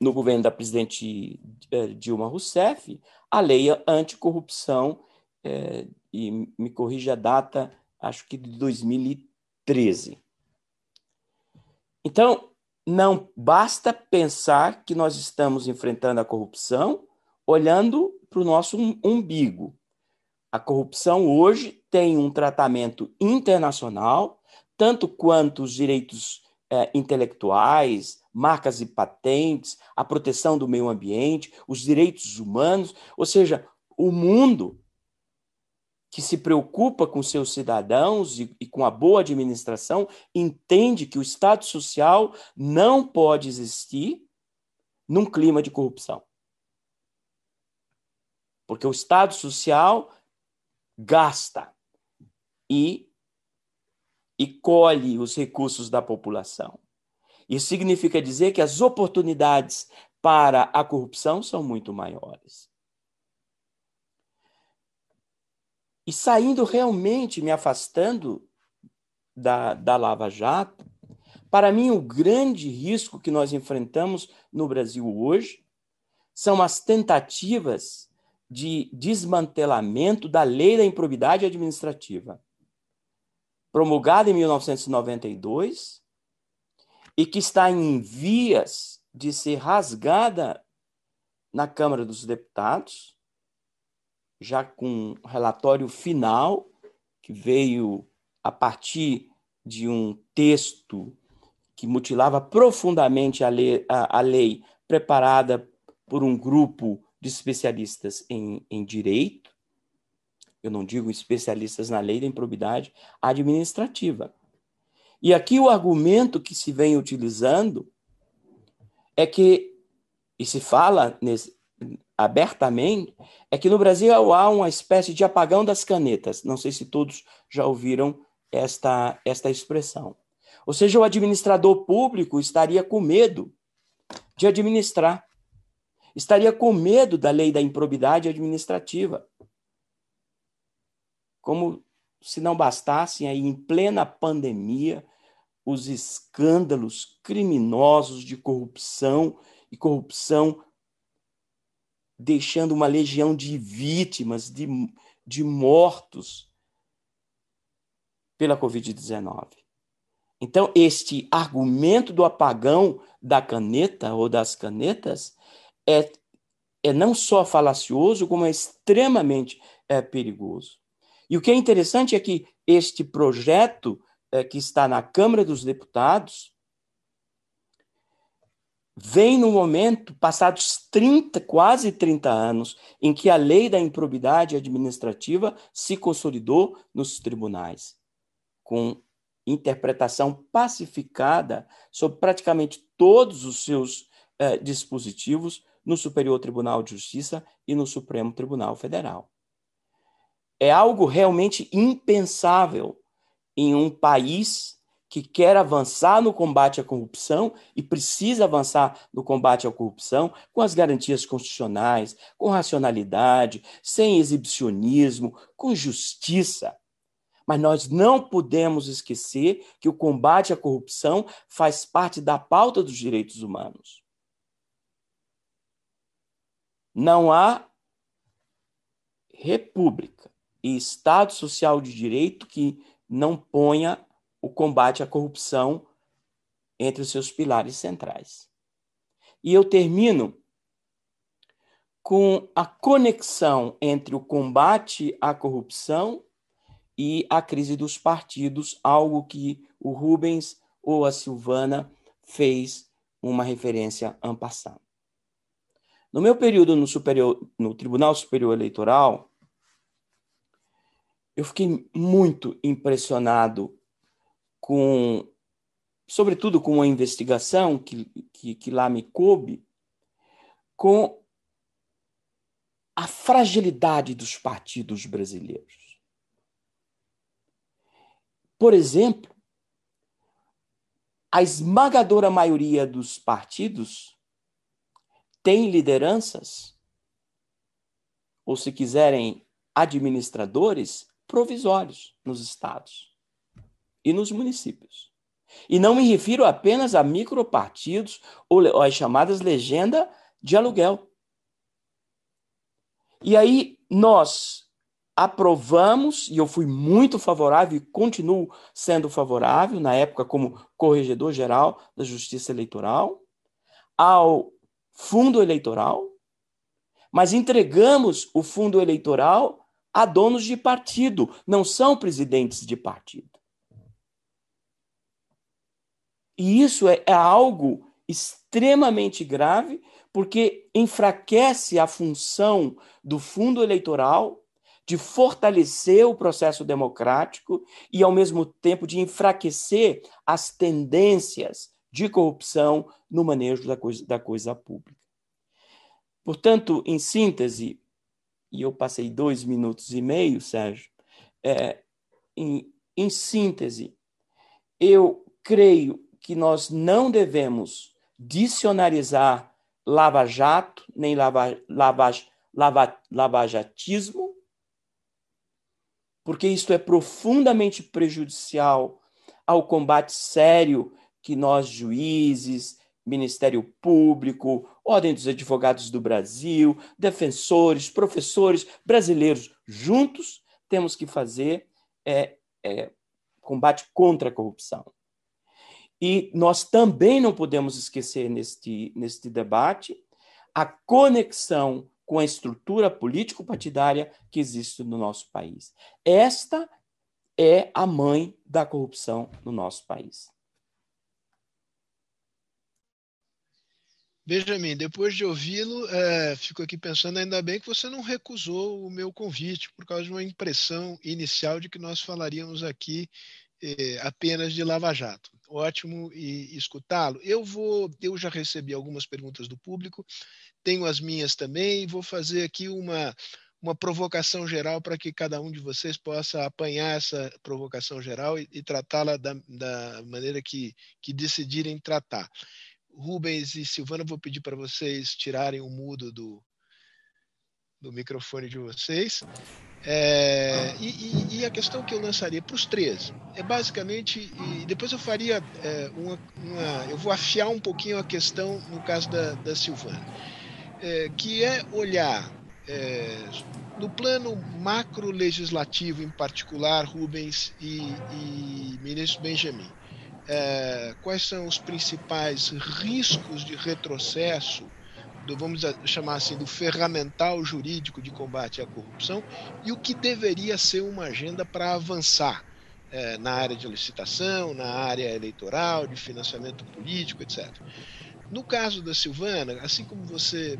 no governo da presidente é, Dilma Rousseff, a lei anticorrupção é, e me corrija a data, acho que de 2013. Então, não basta pensar que nós estamos enfrentando a corrupção olhando para o nosso umbigo. A corrupção hoje tem um tratamento internacional, tanto quanto os direitos é, intelectuais, marcas e patentes, a proteção do meio ambiente, os direitos humanos, ou seja, o mundo que se preocupa com seus cidadãos e, e, com a boa administração, entende que o Estado social não pode existir num clima de corrupção. Porque o Estado social gasta e, e colhe os recursos da população. Isso significa dizer que as oportunidades para a corrupção são muito maiores. E saindo realmente, me afastando da, da Lava Jato, para mim, o grande risco que nós enfrentamos no Brasil hoje são as tentativas de desmantelamento da lei da improbidade administrativa, promulgada em 1992 e que está em vias de ser rasgada na Câmara dos Deputados já com um relatório final, que veio a partir de um texto que mutilava profundamente a lei, a, a lei preparada por um grupo de especialistas em, em direito, eu não digo especialistas na lei da improbidade administrativa. E aqui o argumento que se vem utilizando é que, e se fala nesse, abertamente é que no Brasil há uma espécie de apagão das canetas. Não sei se todos já ouviram esta, esta expressão. Ou seja, o administrador público estaria com medo de administrar, estaria com medo da lei da improbidade administrativa. Como se não bastassem aí em plena pandemia os escândalos criminosos de corrupção e corrupção deixando uma legião de vítimas, de, de mortos pela Covid-19. Então, este argumento do apagão da caneta ou das canetas é, é não só falacioso, como é extremamente é, perigoso. E o que é interessante é que este projeto é, que está na Câmara dos Deputados, vem no momento, passados 30, quase 30 anos, em que a lei da improbidade administrativa se consolidou nos tribunais, com interpretação pacificada sobre praticamente todos os seus eh, dispositivos no Superior Tribunal de Justiça e no Supremo Tribunal Federal. É algo realmente impensável em um país que quer avançar no combate à corrupção e precisa avançar no combate à corrupção com as garantias constitucionais, com racionalidade, sem exibicionismo, com justiça. Mas nós não podemos esquecer que o combate à corrupção faz parte da pauta dos direitos humanos. Não há república e Estado social de direito que não ponha o combate à corrupção entre os seus pilares centrais. E eu termino com a conexão entre o combate à corrupção e a crise dos partidos, algo que o Rubens ou a Silvana fez uma referência ampassada. No meu período no, superior, no Tribunal Superior Eleitoral, eu fiquei muito impressionado com, sobretudo com uma investigação que, que, que lá me coube, com a fragilidade dos partidos brasileiros. Por exemplo, a esmagadora maioria dos partidos tem lideranças, ou se quiserem, administradores provisórios nos estados e nos municípios. E não me refiro apenas a micropartidos ou às chamadas legenda de aluguel. E aí nós aprovamos, e eu fui muito favorável e continuo sendo favorável, na época, como corregedor-geral da Justiça Eleitoral, ao fundo eleitoral, mas entregamos o fundo eleitoral a donos de partido, não são presidentes de partido. E isso é, é algo extremamente grave, porque enfraquece a função do fundo eleitoral de fortalecer o processo democrático e, ao mesmo tempo, de enfraquecer as tendências de corrupção no manejo da coisa, da coisa pública. Portanto, em síntese, e eu passei dois minutos e meio, Sérgio, é, em, em síntese, eu creio que nós não devemos dicionarizar lava-jato, nem lava, lava, lava, lavajatismo, porque isso é profundamente prejudicial ao combate sério que nós, juízes, Ministério Público, Ordem dos Advogados do Brasil, defensores, professores brasileiros juntos temos que fazer é, é, combate contra a corrupção. E nós também não podemos esquecer neste, neste debate a conexão com a estrutura político-partidária que existe no nosso país. Esta é a mãe da corrupção no nosso país. Benjamin, depois de ouvi-lo, é, fico aqui pensando, ainda bem que você não recusou o meu convite, por causa de uma impressão inicial de que nós falaríamos aqui é, apenas de Lava Jato. Ótimo e, escutá-lo. Eu vou, eu já recebi algumas perguntas do público, tenho as minhas também, e vou fazer aqui uma, uma provocação geral para que cada um de vocês possa apanhar essa provocação geral e, e tratá-la da, da maneira que, que decidirem tratar. Rubens e Silvana, vou pedir para vocês tirarem o mudo do, do microfone de vocês. É, e, e, a questão que eu lançaria para os três é basicamente, e depois eu faria é, uma, uma, Eu vou afiar um pouquinho a questão no caso da, da Silvana, é, que é olhar é, no plano macro legislativo, em particular, Rubens e, e ministro Benjamin é, quais são os principais riscos de retrocesso do, vamos chamar assim, do ferramental jurídico de combate à corrupção e o que deveria ser uma agenda para avançar é, na área de licitação, na área eleitoral, de financiamento político, etc. No caso da Silvana, assim como você,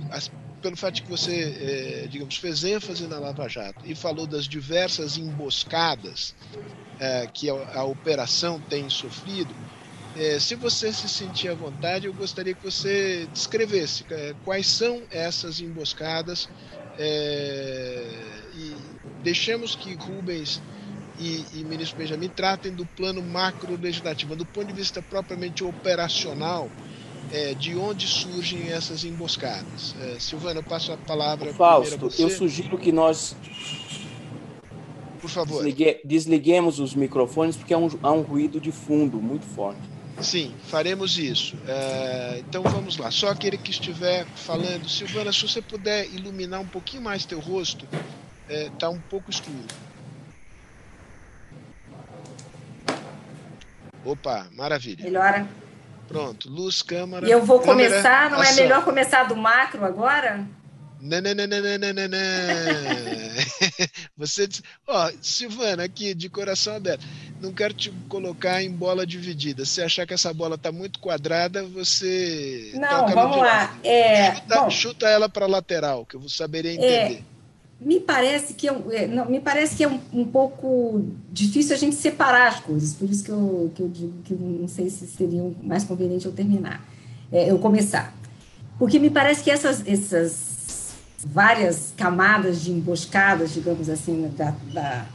pelo fato de que você, é, digamos, fez ênfase na Lava Jato e falou das diversas emboscadas é, que a, a, operação tem sofrido, é, se você se sentir à vontade, eu gostaria que você descrevesse é, quais são essas emboscadas é, e deixemos que Rubens e, e ministro Benjamin tratem do plano macro legislativo, do ponto de vista propriamente operacional, é, de onde surgem essas emboscadas. É, Silvana, eu passo a palavra. Fausto, eu sugiro que nós. Por favor. Desligue, desliguemos os microfones porque há um, há um ruído de fundo muito forte. Sim, faremos isso. É, então vamos lá. Só aquele que estiver falando, Silvana, se você puder iluminar um pouquinho mais teu rosto, está é, um pouco escuro. Opa, maravilha. Melhora. Pronto, luz, câmera. E eu vou câmera, começar, não é ação. é melhor começar do macro agora? Não, não, não, não, não, não, não. Você ó, Silvana, aqui de coração aberto, não quero te colocar em bola dividida. Se achar que essa bola está muito quadrada, você. Não, vamos lá. É, chuta, bom, chuta ela para lateral, que eu saberia entender. É, me parece que é, é, não, me parece que é um, um, pouco difícil a gente separar as coisas, por isso que eu, que eu digo que não sei se seria mais conveniente eu terminar, é, eu começar. Porque me parece que essas, essas várias camadas de emboscadas, digamos assim, da, da,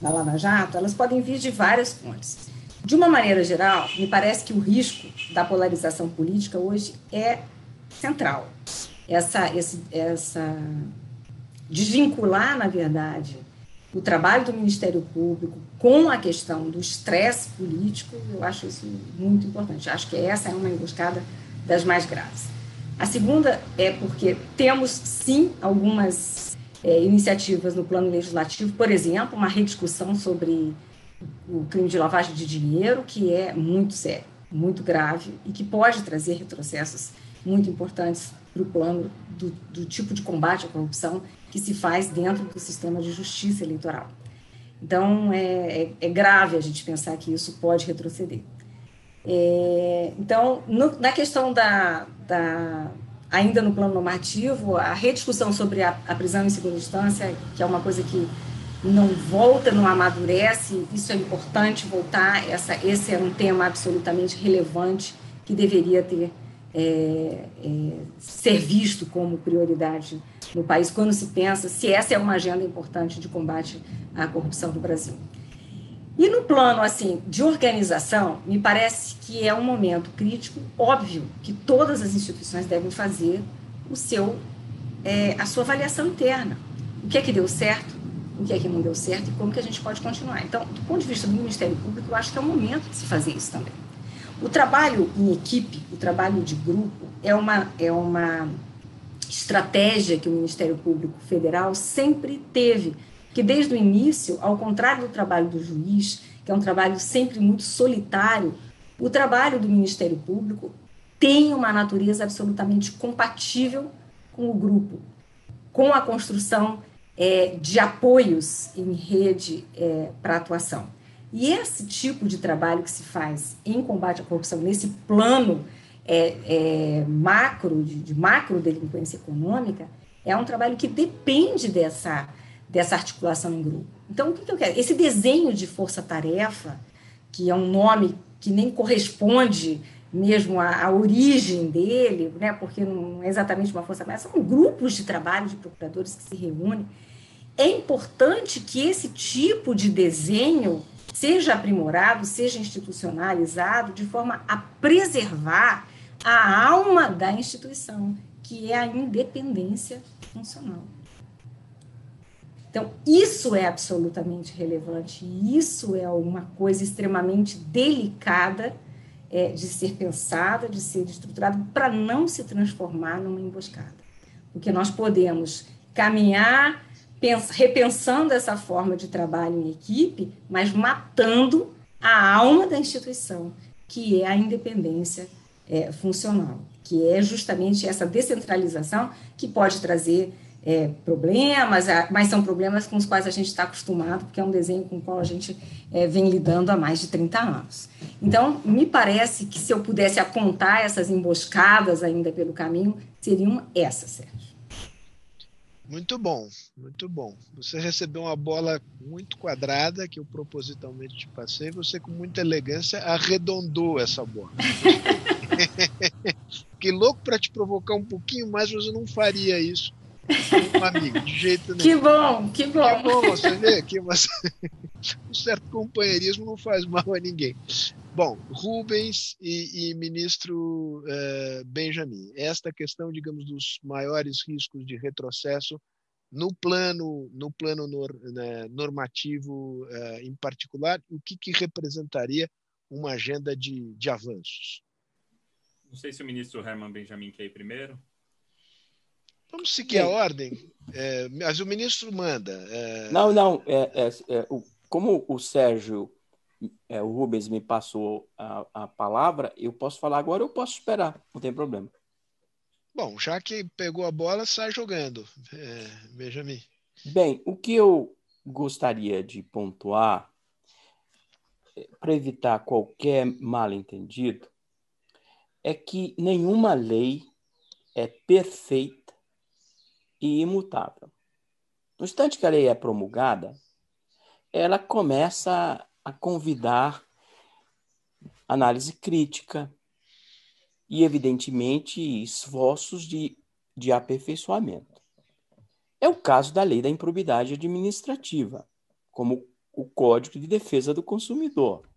da Lava Jato, elas podem vir de várias fontes. De uma maneira geral, me parece que o risco da polarização política hoje é central. Essa, esse, essa desvincular, na verdade, o trabalho do Ministério Público com a questão do estresse político, eu acho isso muito importante. Acho que essa é uma emboscada das mais graves. A segunda é porque temos, sim, algumas é, iniciativas no plano legislativo, por exemplo, uma rediscussão sobre o crime de lavagem de dinheiro, que é muito sério, muito grave e que pode trazer retrocessos muito importantes para o plano do, do tipo de combate à corrupção que se faz dentro do sistema de justiça eleitoral. Então, é, é, é grave a gente pensar que isso pode retroceder. É, então, no, na questão da, da, ainda no plano normativo, a rediscussão sobre a, a, prisão em segunda instância, que é uma coisa que não volta, não amadurece, isso é importante voltar, essa, esse é um tema absolutamente relevante que deveria ter é, é, ser visto como prioridade no país quando se pensa se essa é uma agenda importante de combate à corrupção no Brasil. E no plano assim de organização, me parece que é um momento crítico, óbvio que todas as instituições devem fazer o seu é, a sua avaliação interna. O que é que deu certo, o que é que não deu certo e como que a gente pode continuar. Então, do ponto de vista do Ministério Público, eu acho que é o momento de se fazer isso também. O trabalho em equipe, o trabalho de grupo, é uma, é uma estratégia que o Ministério Público Federal sempre teve, que desde o início, ao contrário do trabalho do juiz, que é um trabalho sempre muito solitário, o trabalho do Ministério Público tem uma natureza absolutamente compatível com o grupo, com a construção é, de apoios em rede é, para atuação. E esse tipo de trabalho que se faz em combate à corrupção, nesse plano é, é, macro, de, de macro delinquência econômica, é um trabalho que depende dessa, dessa articulação em grupo. Então, o que, que eu quero? Esse desenho de força-tarefa, que é um nome que nem corresponde mesmo à, à, origem dele, né, porque não é exatamente uma força-tarefa, são grupos de trabalho de procuradores que se reúnem. É importante que esse tipo de desenho seja aprimorado, seja institucionalizado, de forma a preservar a alma da instituição, que é a independência funcional. Então, isso é absolutamente relevante, isso é uma coisa extremamente delicada é, de ser pensada, de ser estruturada, para não se transformar numa emboscada. Porque nós podemos caminhar repensando essa forma de trabalho em equipe, mas matando a alma da instituição, que é a independência é, funcional, que é justamente essa descentralização que pode trazer é, problemas, mas são problemas com os quais a gente está acostumado, porque é um desenho com o qual a gente é, vem lidando há mais de 30 anos. Então, me parece que se eu pudesse apontar essas emboscadas ainda pelo caminho, seriam essas, Sérgio. Muito bom, muito bom. Você recebeu uma bola muito quadrada que eu propositalmente te passei. Você, com muita elegância, arredondou essa bola. <laughs> <laughs> Fiquei louco para te provocar um pouquinho mais, mas eu não faria isso com um amigo, de jeito nenhum. Que bom, que bom. Que bom, você vê que você... <laughs> um certo companheirismo não faz mal a ninguém. Bom, Rubens e, e ministro uh, Benjamin, esta questão, digamos, dos maiores riscos de retrocesso no plano, no plano nor, né, normativo uh, em particular, o que, que representaria uma agenda de, de avanços? Não sei se o ministro Herman Benjamin quer ir primeiro. Vamos seguir a ordem, é, mas o ministro manda. É... Não, não. É, é, é como o Sérgio é, o Rubens me passou a, a palavra, eu posso falar agora, eu posso esperar, não tem problema. Bom, já que pegou a bola, sai jogando, é, Benjamin. Bem, o que eu gostaria de pontuar, para evitar qualquer mal-entendido, é que nenhuma lei é perfeita e imutável. No instante que a lei é promulgada, ela começa a convidar análise crítica e, evidentemente, esforços de, de aperfeiçoamento. É o caso da lei da improbidade administrativa, como o Código de Defesa do Consumidor.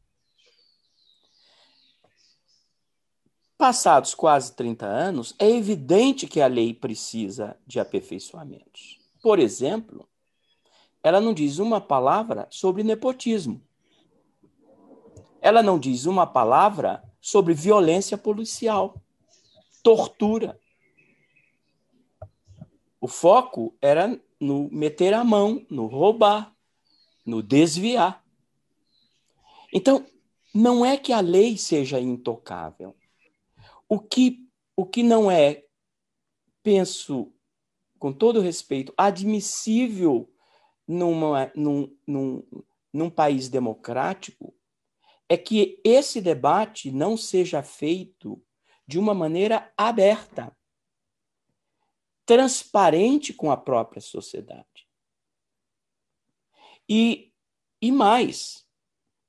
Passados quase 30 anos, é evidente que a lei precisa de aperfeiçoamentos. Por exemplo, ela não diz uma palavra sobre nepotismo ela não diz uma palavra sobre violência policial, tortura. O foco era no meter a mão, no roubar, no desviar. Então, não é que a lei seja intocável. O que, o que não é, penso, com todo respeito, admissível numa, num, num, num país democrático é que esse debate não seja feito de uma maneira aberta, transparente com a própria sociedade. E, e mais,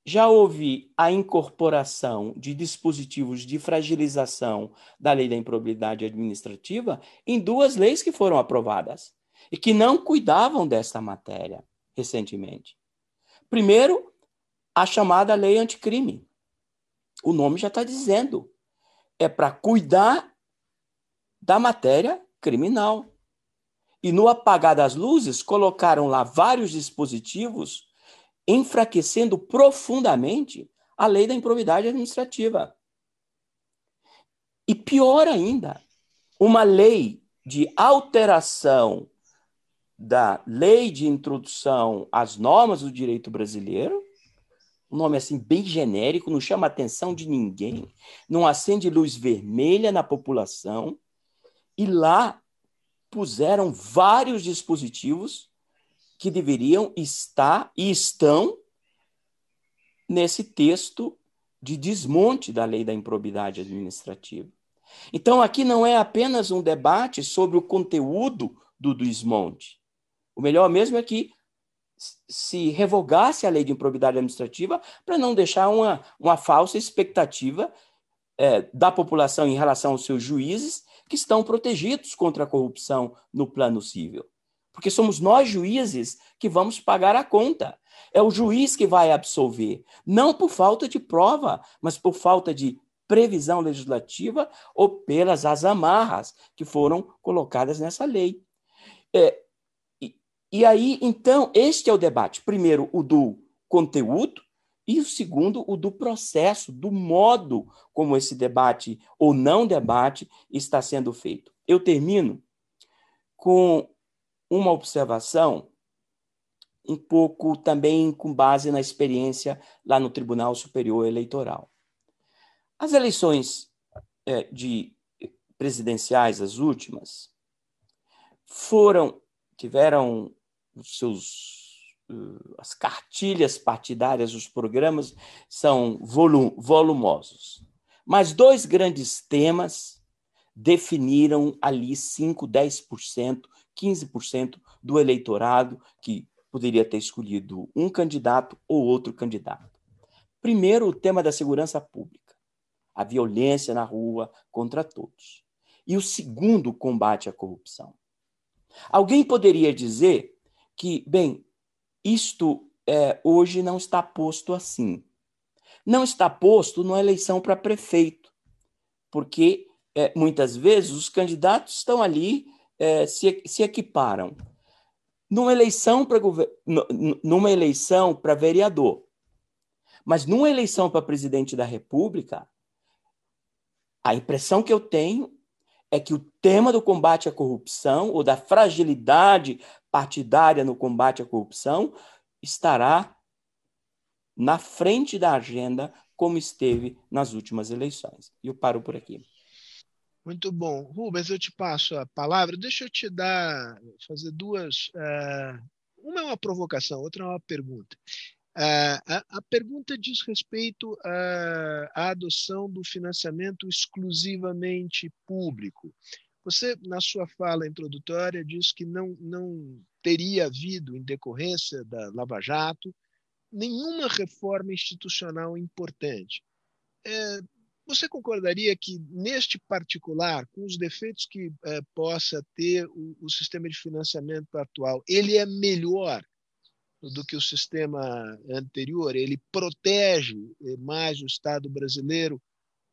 já houve a incorporação de dispositivos de fragilização da lei da improbidade administrativa em duas leis que foram aprovadas e que não cuidavam desta matéria recentemente. Primeiro, a chamada lei anticrime. O nome já está dizendo. É para cuidar da matéria criminal. E no apagar das luzes, colocaram lá vários dispositivos enfraquecendo profundamente a lei da improbidade administrativa. E pior ainda, uma lei de alteração da lei de introdução às normas do direito brasileiro, um nome assim bem genérico, não chama a atenção de ninguém, não acende luz vermelha na população. E lá puseram vários dispositivos que deveriam estar e estão nesse texto de desmonte da lei da improbidade administrativa. Então, aqui não é apenas um debate sobre o conteúdo do desmonte. O melhor mesmo é que se revogasse a lei de improbidade administrativa para não deixar uma, uma falsa expectativa é, da população em relação aos seus juízes que estão protegidos contra a corrupção no plano civil. Porque somos nós, juízes, que vamos pagar a conta. É o juiz que vai absolver, não por falta de prova, mas por falta de previsão legislativa ou pelas as amarras que foram colocadas nessa lei. É, e aí, então, este é o debate. Primeiro, o do conteúdo, e o segundo, o do processo, do modo como esse debate ou não debate está sendo feito. Eu termino com uma observação, um pouco também com base na experiência lá no Tribunal Superior Eleitoral. As eleições é, de presidenciais, as últimas, foram tiveram seus as cartilhas partidárias, os programas são volumosos. Mas dois grandes temas definiram ali 5, 10% 15% do eleitorado que poderia ter escolhido um candidato ou outro candidato. Primeiro, o tema da segurança pública, a violência na rua contra todos. E o segundo, o combate à corrupção. Alguém poderia dizer que, bem, isto é, hoje não está posto assim. Não está posto numa eleição para prefeito, porque é, muitas vezes os candidatos estão ali, é, se, se equiparam. Numa eleição para numa eleição para vereador, mas numa eleição para presidente da República, a impressão que eu tenho é que o tema do combate à corrupção ou da fragilidade partidária no combate à corrupção estará na frente da agenda como esteve nas últimas eleições. E eu paro por aqui. Muito bom. Rubens, eu te passo a palavra. Deixa eu te dar, fazer duas. Uh, uma é uma provocação, outra é uma pergunta. Uh, a, a, pergunta diz respeito à, à adoção do financiamento exclusivamente público. Você, na sua fala introdutória, disse que não, não teria havido, em decorrência da Lava Jato, nenhuma reforma institucional importante. É, você concordaria que, neste particular, com os defeitos que é, possa ter o, o, sistema de financiamento atual, ele é melhor do que o sistema anterior? Ele protege é, mais o Estado brasileiro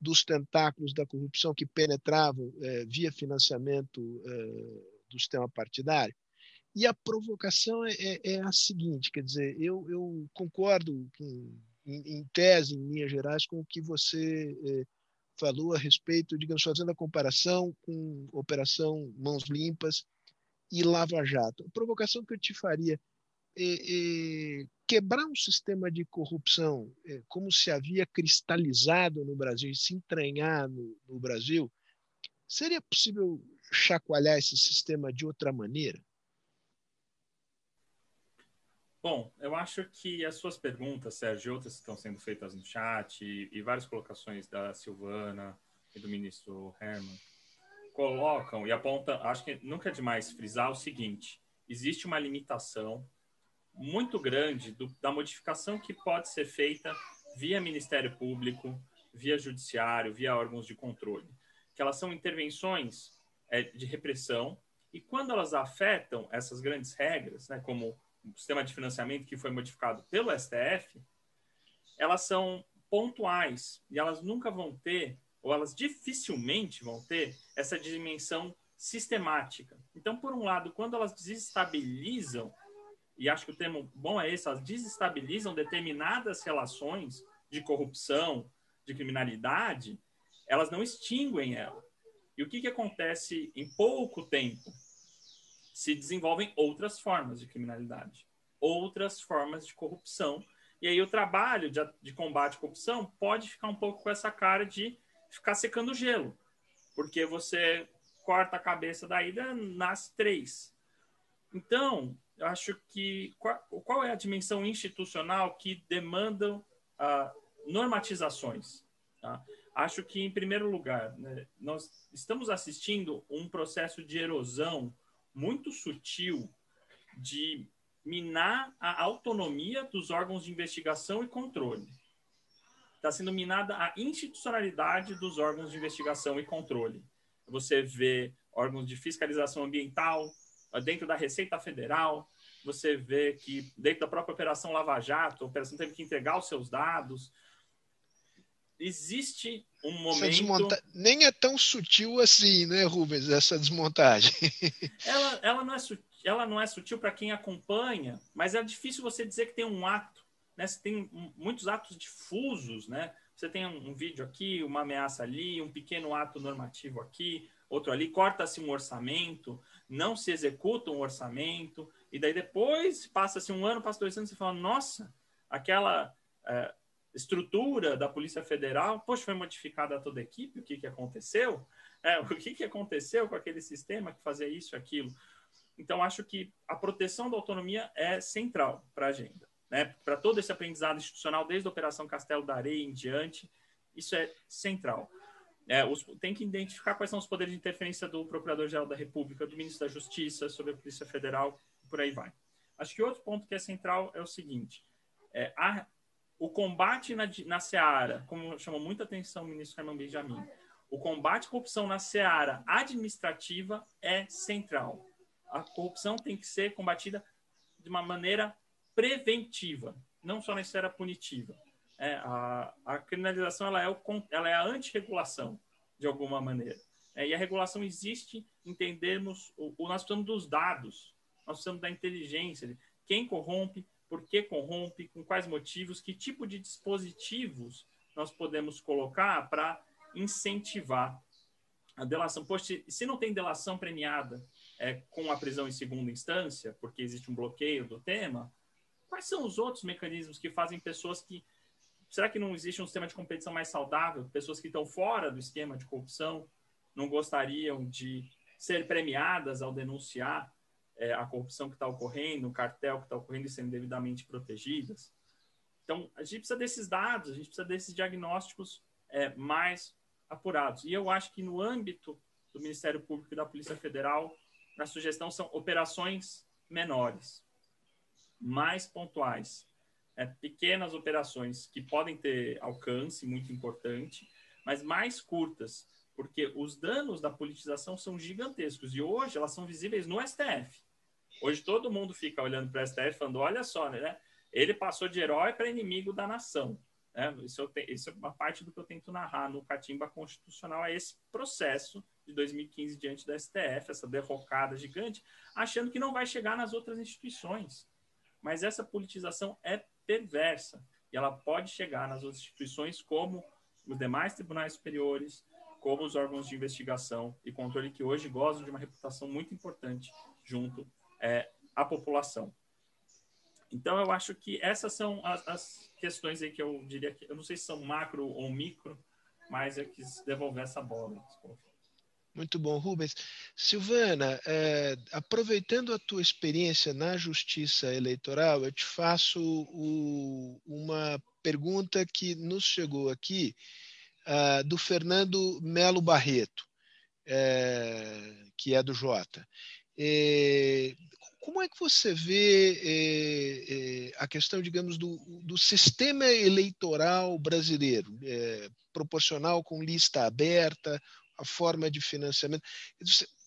dos tentáculos da corrupção que penetravam é, via financiamento do sistema partidário? E a provocação é, é, é, a seguinte, quer dizer, eu, eu concordo com, em, em, tese, em linhas gerais, com o que você é, falou a respeito, digamos, fazendo a comparação com Operação Mãos Limpas e Lava Jato. A provocação que eu te faria é, é quebrar um sistema de corrupção é, como se havia cristalizado no Brasil, se entranhar no, no Brasil, seria possível chacoalhar esse sistema de outra maneira? Bom, eu acho que as suas perguntas, Sérgio, outras que estão sendo feitas no chat, e, e várias colocações da Silvana e do ministro Herman, colocam e apontam, acho que nunca é demais frisar o seguinte: existe uma limitação muito grande do, da modificação que pode ser feita via Ministério Público, via Judiciário, via órgãos de controle, que elas são intervenções é, de repressão e quando elas afetam essas grandes regras, né, como o sistema de financiamento que foi modificado pelo STF, elas são pontuais e elas nunca vão ter, ou elas dificilmente vão ter, essa dimensão sistemática. Então, por um lado, quando elas desestabilizam, e acho que o termo bom é esse, elas desestabilizam determinadas relações de corrupção, de criminalidade, elas não extinguem ela. E o que, que acontece em pouco tempo? Se desenvolvem outras formas de criminalidade, outras formas de corrupção. E aí o trabalho de, de combate à corrupção pode ficar um pouco com essa cara de ficar secando gelo, porque você corta a cabeça da ida, nasce três. Então, eu acho que qual, qual é a dimensão institucional que demandam uh, normatizações? Tá? Acho que, em primeiro lugar, né, nós estamos assistindo um processo de erosão muito sutil de minar a autonomia dos órgãos de investigação e controle. Está sendo minada a institucionalidade dos órgãos de investigação e controle. Você vê órgãos de fiscalização ambiental ah, dentro da Receita Federal, você vê que dentro da própria Operação Lava Jato, a operação teve que entregar os seus dados, existe um momento. Desmonta... Nem é tão sutil assim, né, Rubens, essa desmontagem. <laughs> ela, ela não é sutil, ela não é sutil para quem acompanha, mas é difícil você dizer que tem um ato. Né? Você tem muitos atos difusos, né? Você tem um, vídeo aqui, uma ameaça ali, um pequeno ato normativo aqui, outro ali, corta-se um orçamento, não se executa um orçamento, e daí depois passa-se um ano, passa dois anos, e você fala, nossa, aquela. É, estrutura da Polícia Federal, poxa, foi modificada toda a equipe, o que, que aconteceu? É, <laughs> o que, que aconteceu com aquele sistema que fazia isso aquilo? Então, acho que a proteção da autonomia é central para a agenda. Né? Para todo esse aprendizado institucional, desde a Operação Castelo da Areia em diante, isso é central. é, os, tem que identificar quais são os poderes de interferência do Procurador-Geral da República, do Ministro da Justiça, sobre a Polícia Federal, por aí vai. Acho que outro ponto que é central é o seguinte: é, a, o combate na, na Seara, como chamou muita atenção o ministro Herman Benjamin, o combate à corrupção na seara administrativa é central. A corrupção tem que ser combatida de uma maneira preventiva, não só na esfera punitiva. É, a, a, criminalização ela é, o, ela é a antirregulação, de alguma maneira. É, e a regulação existe em entendermos, o, o, nós precisamos dos dados, nós precisamos da inteligência, quem corrompe, por que corrompe, com quais motivos, que tipo de dispositivos nós podemos colocar para incentivar a delação. Poxa, se não tem delação premiada é, com a prisão em segunda instância, porque existe um bloqueio do tema, quais são os outros mecanismos que fazem pessoas que. Será que não existe um sistema de competição mais saudável? Pessoas que estão fora do esquema de corrupção não gostariam de ser premiadas ao denunciar é, a corrupção que está ocorrendo, o cartel que está ocorrendo e sendo devidamente protegidas? Então, a gente precisa desses dados, a gente precisa desses diagnósticos é, mais apurados. E eu acho que no âmbito do Ministério Público e da Polícia Federal, na sugestão são operações menores, mais pontuais, é, pequenas operações que podem ter alcance muito importante, mas mais curtas, porque os danos da politização são gigantescos e hoje elas são visíveis no STF. Hoje todo mundo fica olhando para o STF falando: olha só, né? Ele passou de herói para inimigo da nação. Né? Isso, te, isso, é uma parte do que eu tento narrar no Catimba Constitucional, é esse processo de 2015 diante da STF, essa derrocada gigante, achando que não vai chegar nas outras instituições. Mas essa politização é perversa e ela pode chegar nas outras instituições como os demais tribunais superiores, como os órgãos de investigação e controle que hoje gozam de uma reputação muito importante junto é, à população. Então, eu acho que essas são as, as, questões aí que eu diria que, eu não sei se são macro ou micro, mas eu quis devolver essa bola. Muito bom, Rubens. Silvana, é, aproveitando a tua experiência na justiça eleitoral, eu te faço o, uma pergunta que nos chegou aqui uh, do Fernando Melo Barreto, é, que é do Jota. É, como é que você vê é, é, a questão, digamos, do, do sistema eleitoral brasileiro, proporcional com lista aberta, a forma de financiamento?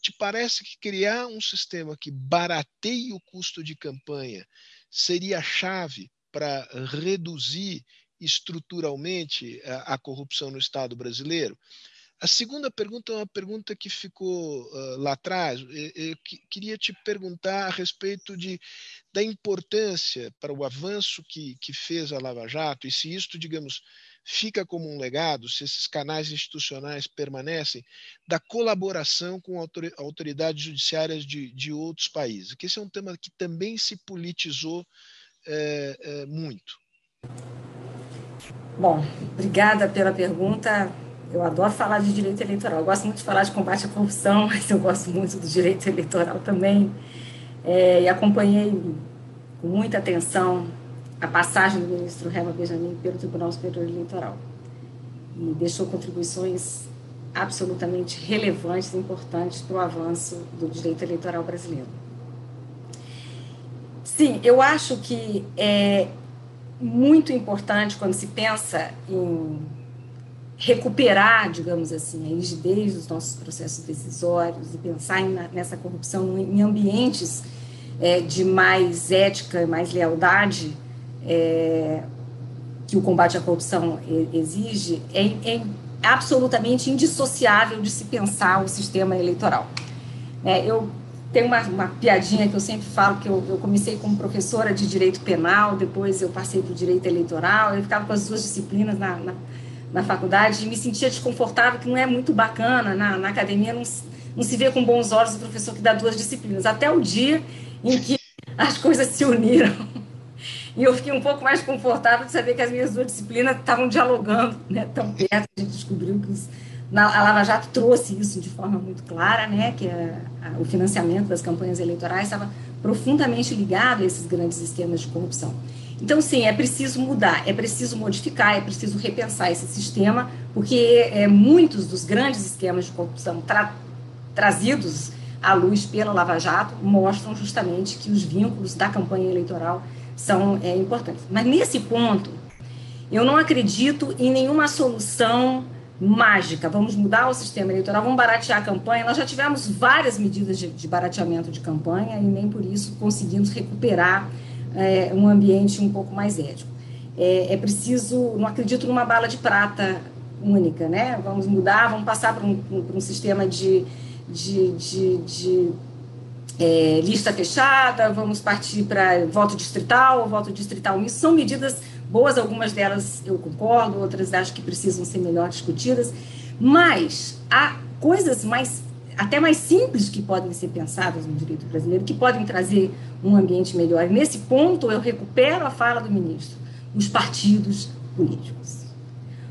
Te parece que criar um sistema que barateie o custo de campanha seria a chave para reduzir estruturalmente a, a corrupção no Estado brasileiro? A segunda pergunta é uma pergunta que ficou uh, lá atrás. Eu, eu queria te perguntar a respeito de, da importância para o avanço que, que fez a Lava Jato e se isto, digamos, fica como um legado, se esses canais institucionais permanecem, da colaboração com autoridades judiciárias de, de outros países. Que esse é um tema que também se politizou é, é, muito. Bom, obrigada pela pergunta eu adoro falar de direito eleitoral. Eu gosto muito de falar de combate à corrupção, <laughs> mas eu gosto muito do direito eleitoral também. É, e acompanhei com muita atenção a passagem do ministro Herman Benjamin pelo Tribunal Superior Eleitoral. E deixou contribuições absolutamente relevantes e importantes para o avanço do direito eleitoral brasileiro. Sim, eu acho que é muito importante quando se pensa em recuperar, digamos assim, a rigidez dos nossos processos decisórios e pensar em, nessa corrupção em ambientes é, de mais ética, mais lealdade é, que o combate à corrupção exige, é, é, absolutamente indissociável de se pensar o sistema eleitoral. É, eu tenho uma, uma, piadinha que eu sempre falo que eu, eu, comecei como professora de direito penal, depois eu passei para o direito eleitoral, eu ficava com as duas disciplinas na, na na faculdade me sentia desconfortável, que não é muito bacana. Na, na academia não, não se vê com bons olhos o professor que dá duas disciplinas. Até o dia em que <laughs> as coisas se uniram. E eu fiquei um pouco mais confortável de saber que as minhas duas disciplinas estavam dialogando né, tão perto. A gente descobriu que os a Lava Jato trouxe isso de forma muito clara, né, que a, a, o financiamento das campanhas eleitorais estava profundamente ligado a esses grandes esquemas de corrupção. Então, sim, é preciso mudar, é preciso modificar, é preciso repensar esse sistema, porque é, muitos dos grandes esquemas de corrupção tra trazidos à luz pela Lava Jato mostram justamente que os vínculos da campanha eleitoral são é, importantes. Mas nesse ponto, eu não acredito em nenhuma solução mágica. Vamos mudar o sistema eleitoral, vamos baratear a campanha. Nós já tivemos várias medidas de, de barateamento de campanha e nem por isso conseguimos recuperar é, um ambiente um pouco mais ético. É, é, preciso, não acredito numa bala de prata única, né? Vamos mudar, vamos passar para um, um sistema de, de, de, de é, lista fechada, vamos partir para voto distrital, voto distrital Isso São medidas boas, algumas delas eu concordo, outras acho que precisam ser melhor discutidas, mas há coisas mais até mais simples que podem ser pensadas no direito brasileiro, que podem trazer um ambiente melhor. Nesse ponto, eu recupero a fala do ministro: os partidos políticos.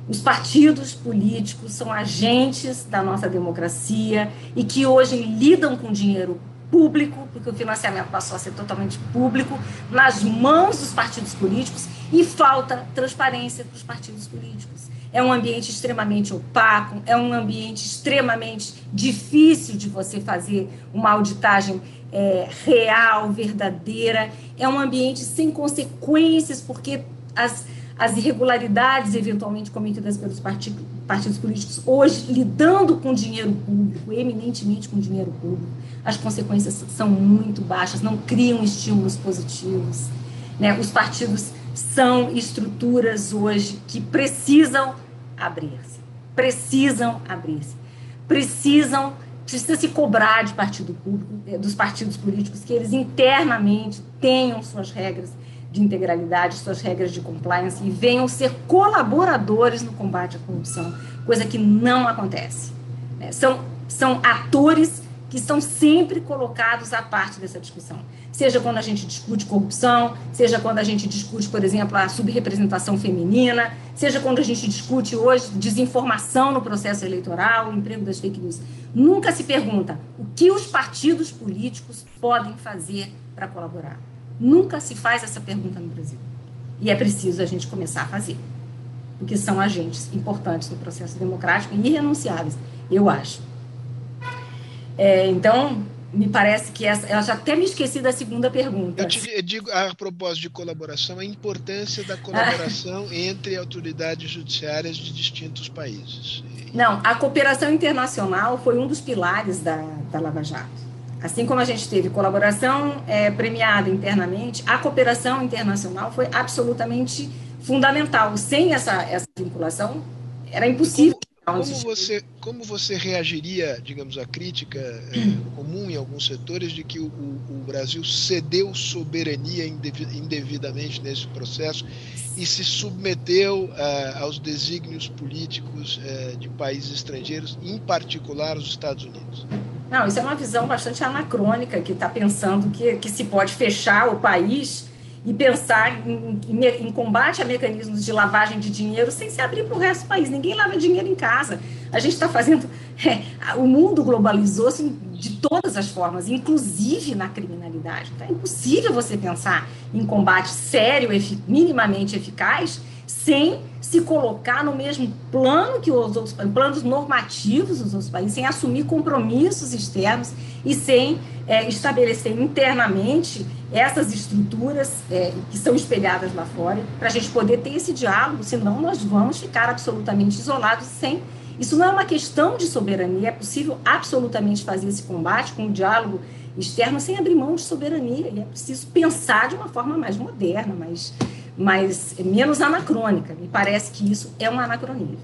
Os partidos políticos são agentes da nossa democracia e que hoje lidam com dinheiro público, porque o financiamento passou a ser totalmente público, nas mãos dos partidos políticos e falta transparência para os partidos políticos. É um ambiente extremamente opaco, é um ambiente extremamente difícil de você fazer uma auditagem é, real, verdadeira. É um ambiente sem consequências, porque as, as irregularidades eventualmente cometidas pelos partidos, partidos políticos hoje, lidando com dinheiro público, eminentemente com dinheiro público, as consequências são muito baixas, não criam estímulos positivos. Né? Os partidos são estruturas hoje que precisam abrir-se, precisam abrir-se, precisam precisa se cobrar de partido público, eh, dos partidos políticos, que eles internamente tenham suas regras de integralidade, suas regras de compliance e venham ser colaboradores no combate à corrupção, coisa que não acontece. Né? São, são atores que estão sempre colocados à parte dessa discussão seja quando a gente discute corrupção, seja quando a gente discute, por exemplo, a subrepresentação feminina, seja quando a gente discute hoje desinformação no processo eleitoral, o emprego das fake news. Nunca se pergunta o que os partidos políticos podem fazer para colaborar. Nunca se faz essa pergunta no Brasil. E é preciso a gente começar a fazer. Porque são agentes importantes no processo democrático e irrenunciáveis, eu acho. É, então, me parece que essa. Eu já até me esqueci da segunda pergunta. Eu, te, eu digo, a propósito de colaboração, a importância da colaboração <laughs> entre autoridades judiciárias de distintos países. Não, a cooperação internacional foi um dos pilares da, da Lava Jato. Assim como a gente teve colaboração é, premiada internamente, a cooperação internacional foi absolutamente fundamental. Sem essa, essa vinculação, era impossível. Como você, como você reagiria, digamos, à crítica é, <clears throat> comum em alguns setores de que o, o, Brasil cedeu soberania indevidamente nesse processo e se submeteu uh, aos desígnios políticos uh, de países estrangeiros, em particular os Estados Unidos? Não, isso é uma visão bastante anacrônica, que está pensando que, que se pode fechar o país e pensar em, em, em, combate a mecanismos de lavagem de dinheiro sem se abrir para o resto do país. Ninguém lava dinheiro em casa. A gente está fazendo. <laughs> É, o mundo globalizou-se de todas as formas, inclusive na criminalidade. Então, é impossível você pensar em combate sério, efic minimamente eficaz, sem se colocar no mesmo plano que os outros planos normativos dos outros países, sem assumir compromissos externos e sem é, estabelecer internamente essas estruturas é, que são espelhadas lá fora, para a gente poder ter esse diálogo, senão nós vamos ficar absolutamente isolados sem. Isso não é uma questão de soberania, é possível absolutamente fazer esse combate com o diálogo externo sem abrir mão de soberania, e é preciso pensar de uma forma mais moderna, mais, mais menos anacrônica. Me parece que isso é um anacronismo.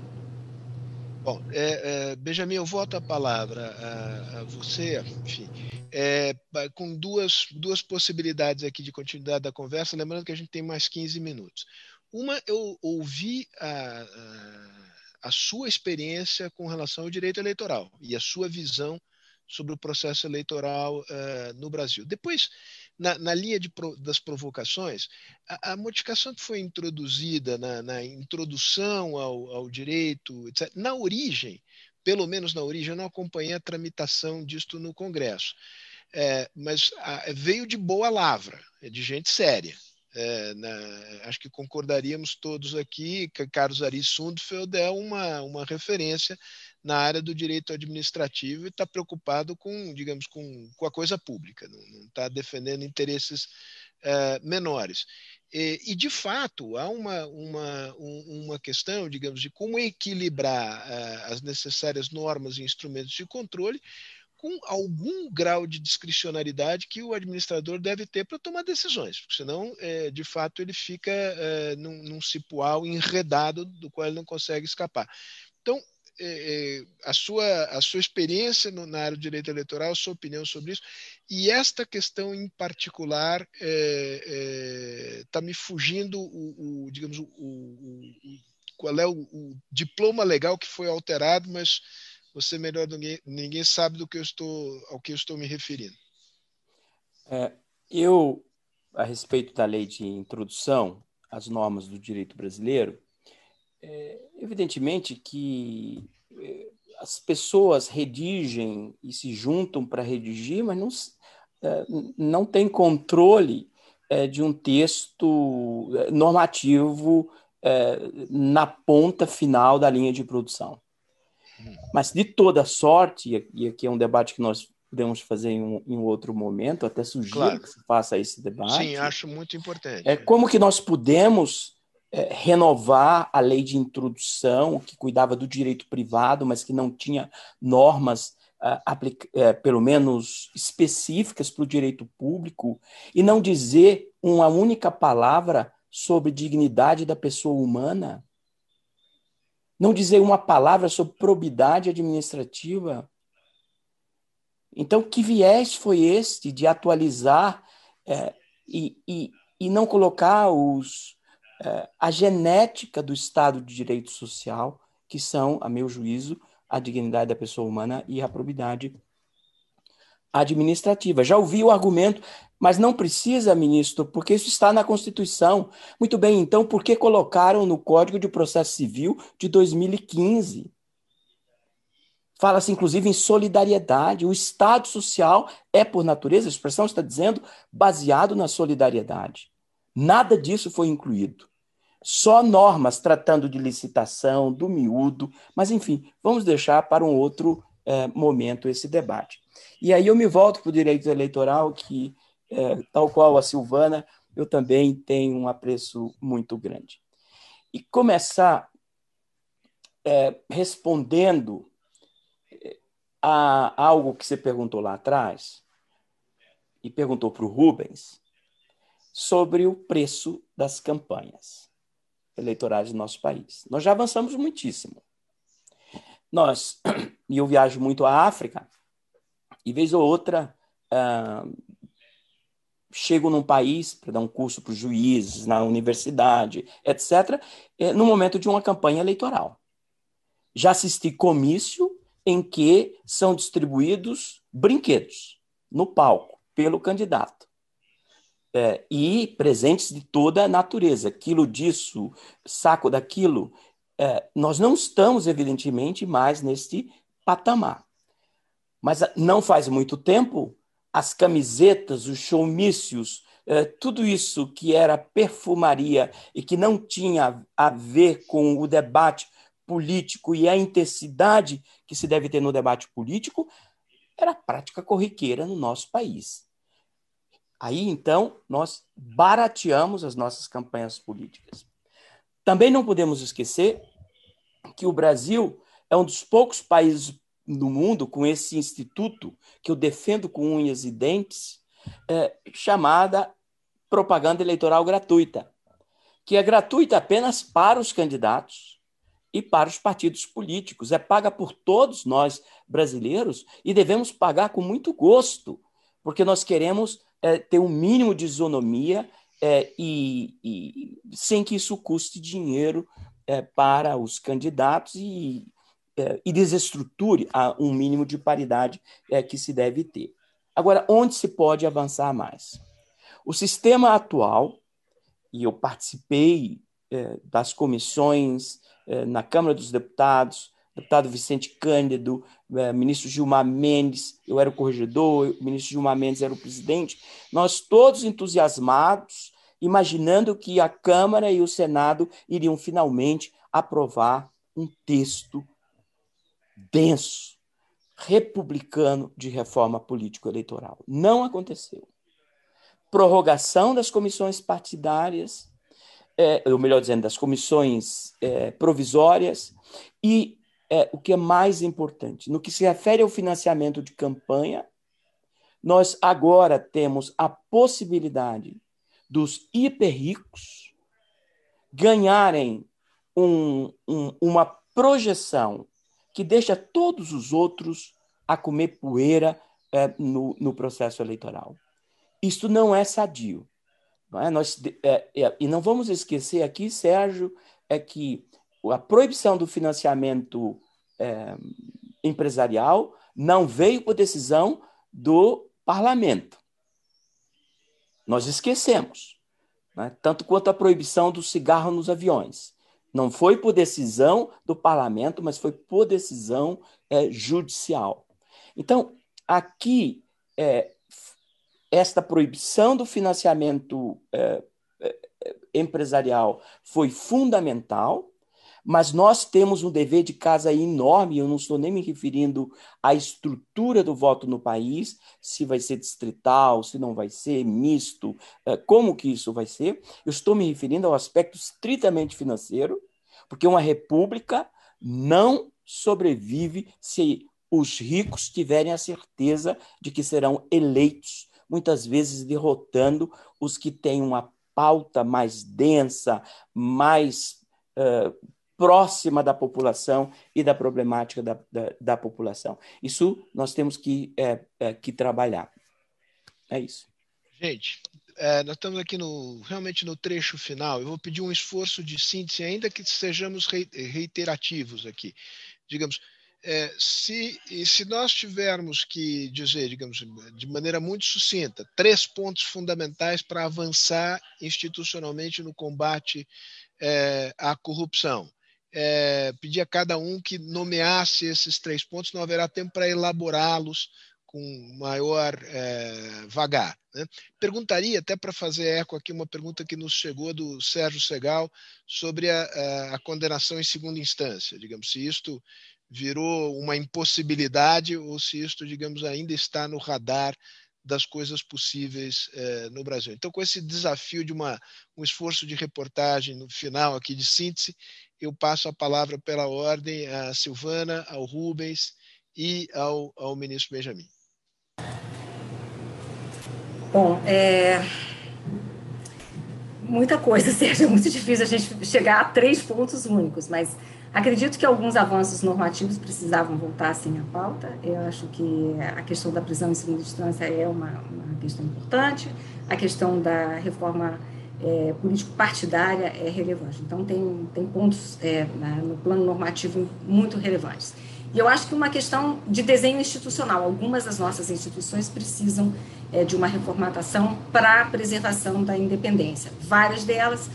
Bom, é, é, Benjamin, eu volto a palavra a, a você, enfim, é, com duas, duas possibilidades aqui de continuidade da conversa, lembrando que a gente tem mais 15 minutos. Uma, eu ouvi a, a, a sua experiência com relação ao direito eleitoral e a sua visão sobre o processo eleitoral uh, no Brasil. Depois, na, na linha de, das provocações, a, a, modificação que foi introduzida na, na introdução ao, ao direito, etc., na origem, pelo menos na origem, eu não acompanhei a tramitação disto no Congresso, é, mas a, veio de boa lavra, é de gente séria. É, na, acho que concordaríamos todos aqui que Carlos Ari Sundfeld é uma, uma referência na área do direito administrativo e está preocupado com, digamos, com, com a coisa pública, não está defendendo interesses é, menores. E, e, de fato, há uma, uma, uma questão, digamos, de como equilibrar uh, as necessárias normas e instrumentos de controle com algum grau de discricionariedade que o administrador deve ter para tomar decisões, porque senão, é, de fato, ele fica é, num, num cipual enredado do qual ele não consegue escapar. Então, é, é, a, sua, a sua experiência no, na área do direito eleitoral, a sua opinião sobre isso, e esta questão em particular está é, me fugindo o, o digamos, o, o, qual é o, diploma legal que foi alterado, mas você melhor do que ninguém sabe do que eu estou ao que eu estou me referindo. É, eu, a respeito da lei de introdução às normas do direito brasileiro, é, evidentemente que é, as pessoas redigem e se juntam para redigir, mas não, é, não tem controle é, de um texto normativo na ponta final da linha de produção. Mas de toda sorte, e aqui é um debate que nós podemos fazer em um, em outro momento, até sugiro claro. que se faça esse debate. Sim, acho muito importante. É como que nós podemos é, renovar a lei de introdução, que cuidava do direito privado, mas que não tinha normas, é, pelo menos específicas para o direito público, e não dizer uma única palavra sobre dignidade da pessoa humana, não dizer uma palavra sobre probidade administrativa. Então, que viés foi este de atualizar é, e, e, e não colocar os, é, a genética do Estado de Direito Social, que são, a meu juízo, a dignidade da pessoa humana e a probidade administrativa. Já ouvi o argumento, mas não precisa, ministro, porque isso está na Constituição. Muito bem, então por que colocaram no Código de Processo Civil de 2015? Fala-se, inclusive, em solidariedade. O Estado social é, por natureza, a expressão está dizendo, baseado na solidariedade. Nada disso foi incluído. Só normas tratando de licitação, do miúdo, mas enfim, vamos deixar para um outro é, momento esse debate. E aí eu me volto para o direito eleitoral, que, é, tal qual a Silvana, eu também tenho um apreço muito grande. E começar é, respondendo a algo que você perguntou lá atrás, e perguntou para o Rubens, sobre o preço das campanhas eleitorais do nosso país. Nós já avançamos muitíssimo. Nós, <clears throat> e eu viajo muito à África, e vez ou outra uh, chego num país para dar um curso para os juízes, na universidade, etc., é, no momento de uma campanha eleitoral. Já assisti comício em que são distribuídos brinquedos no palco pelo candidato. É, e presentes de toda a natureza, quilo disso, saco daquilo, é, nós não estamos, evidentemente, mais neste patamar. Mas ah, não faz muito tempo, as camisetas, os showmícios, é, tudo isso que era perfumaria e que não tinha a ver com o debate político e a intensidade que se deve ter no debate político, era prática corriqueira no nosso país. Aí, então, nós barateamos as nossas campanhas políticas. Também não podemos esquecer que o Brasil é um dos poucos países no mundo com esse instituto que eu defendo com unhas e dentes, é, chamada propaganda eleitoral gratuita, que é gratuita apenas para os candidatos e para os partidos políticos. É paga por todos nós brasileiros e devemos pagar com muito gosto, porque nós queremos é, ter um mínimo de isonomia é, e, e, sem que isso custe dinheiro é, para os candidatos e, é, e desestruture a um mínimo de paridade é, que se deve ter. Agora, onde se pode avançar mais? O sistema atual, e eu participei é, das comissões na Câmara dos Deputados, deputado Vicente Cândido, é, ministro Gilmar Mendes, eu era o corregedor, o ministro Gilmar Mendes era o presidente, nós todos entusiasmados, imaginando que a Câmara e o Senado iriam finalmente aprovar um texto denso, republicano de reforma político-eleitoral. Não aconteceu. Prorrogação das comissões partidárias, é, ou melhor dizendo, das comissões é, provisórias, e é, o que é mais importante, no que se refere ao financiamento de campanha, nós agora temos a possibilidade dos hiperricos ganharem um, um, uma projeção que deixa todos os outros a comer poeira é, no, no, processo eleitoral. Isso não é sadio. Não é? Nós, é, é, e não vamos esquecer aqui, Sérgio, é que a proibição do financiamento é, empresarial não veio por decisão do parlamento. Nós esquecemos. Né? Tanto quanto a proibição do cigarro nos aviões. Não foi por decisão do parlamento, mas foi por decisão é, judicial. Então, aqui, é, esta proibição do financiamento é, é empresarial foi fundamental, mas nós temos um dever de casa enorme. Eu não estou nem me referindo à estrutura do voto no país, se vai ser distrital, se não vai ser, misto, é, como que isso vai ser. Eu estou me referindo ao aspecto estritamente financeiro, porque uma república não sobrevive se os ricos tiverem a certeza de que serão eleitos, muitas vezes derrotando os que têm uma pauta mais densa, mais uh, próxima da população e da problemática da, da, da população. Isso nós temos que, é, é, que trabalhar. É isso. Gente, é, nós estamos aqui no, realmente no trecho final. Eu vou pedir um esforço de síntese, ainda que sejamos reiterativos aqui. Digamos, é, se, se nós tivermos que dizer, digamos, de maneira muito sucinta, três pontos fundamentais para avançar institucionalmente no combate é, à corrupção, é, pedir a cada um que nomeasse esses três pontos, não haverá tempo para elaborá-los com maior é, vagar. Né? Perguntaria, até para fazer eco aqui, uma pergunta que nos chegou do Sérgio Segal sobre a, a, condenação em segunda instância. Digamos, se isto virou uma impossibilidade ou se isto, digamos, ainda está no radar das coisas possíveis eh, no Brasil. Então, com esse desafio de uma, um esforço de reportagem no final aqui de síntese, eu passo a palavra pela ordem à Silvana, ao Rubens e ao, ao ministro Benjamin. Bom, é... muita coisa, <laughs> Sérgio, é muito difícil a gente chegar a três pontos únicos, mas acredito que alguns avanços normativos precisavam voltar assim à pauta. Eu acho que a questão da prisão em segunda instância é uma, uma questão importante, a questão da reforma é, político-partidária é relevante. Então, tem, tem pontos é, no plano normativo muito relevantes. E eu acho que uma questão de desenho institucional. Algumas das nossas instituições precisam é, de uma reformatação para a preservação da independência. Várias delas,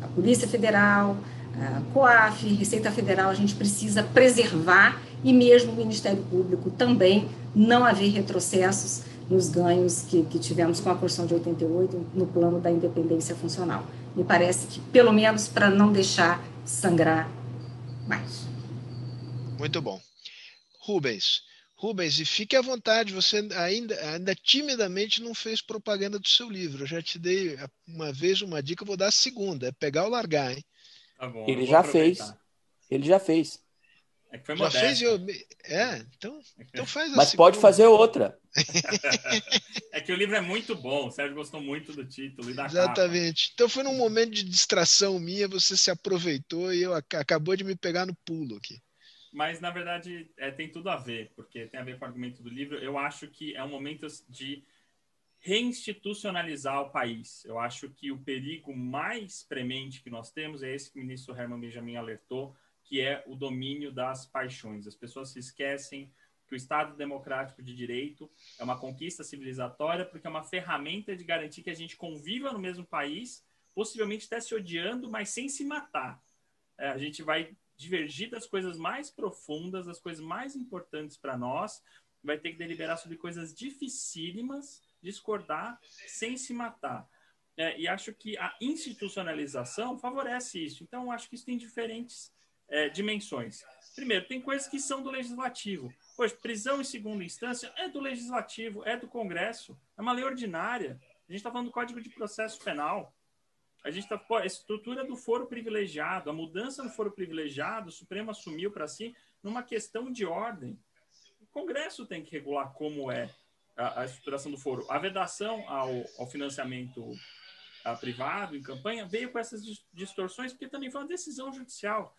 a Polícia Federal, a COAF, Receita Federal, a gente precisa preservar e mesmo o Ministério Público também não haver retrocessos nos ganhos que, que tivemos com a Constituição de 88 no plano da independência funcional. Me parece que, pelo menos, para não deixar sangrar mais. Muito bom. Rubens. Rubens, e fique à vontade, você ainda, ainda timidamente não fez propaganda do seu livro. Eu já te dei uma vez uma dica, eu vou dar a segunda, é pegar ou largar, hein? Tá bom, Ele já aproveitar. fez. Ele já fez. É que foi já fez eu... É, então, então faz Mas pode fazer outra. <laughs> é que o livro é muito bom, o Sérgio gostou muito do título e da Exatamente. Capa. Então foi num momento de distração minha, você se aproveitou e eu acabou de me pegar no pulo aqui mas na verdade é, tem tudo a ver, porque tem a ver com o argumento do livro. Eu acho que é um momento de reinstitucionalizar o país. Eu acho que o perigo mais premente que nós temos é esse que o ministro Herman Benjamin alertou, que é o domínio das paixões. As pessoas se esquecem que o Estado democrático de direito é uma conquista civilizatória porque é uma ferramenta de garantir que a gente conviva no mesmo país, possivelmente até se odiando, mas sem se matar. É, a gente vai divergir das coisas mais profundas, das coisas mais importantes para nós, vai ter que deliberar sobre coisas dificílimas, discordar sem se matar. É, e acho que a institucionalização favorece isso. Então, acho que isso tem diferentes é, dimensões. Primeiro, tem coisas que são do legislativo. Pois prisão em segunda instância é do legislativo, é do Congresso, é uma lei ordinária. A gente está falando do Código de Processo Penal. A gente está a estrutura do foro privilegiado, a mudança no foro privilegiado, o Supremo assumiu para si numa questão de ordem. O Congresso tem que regular como é a, a estruturação do foro. A vedação ao, ao financiamento a, privado em campanha veio com essas distorções porque também foi uma decisão judicial.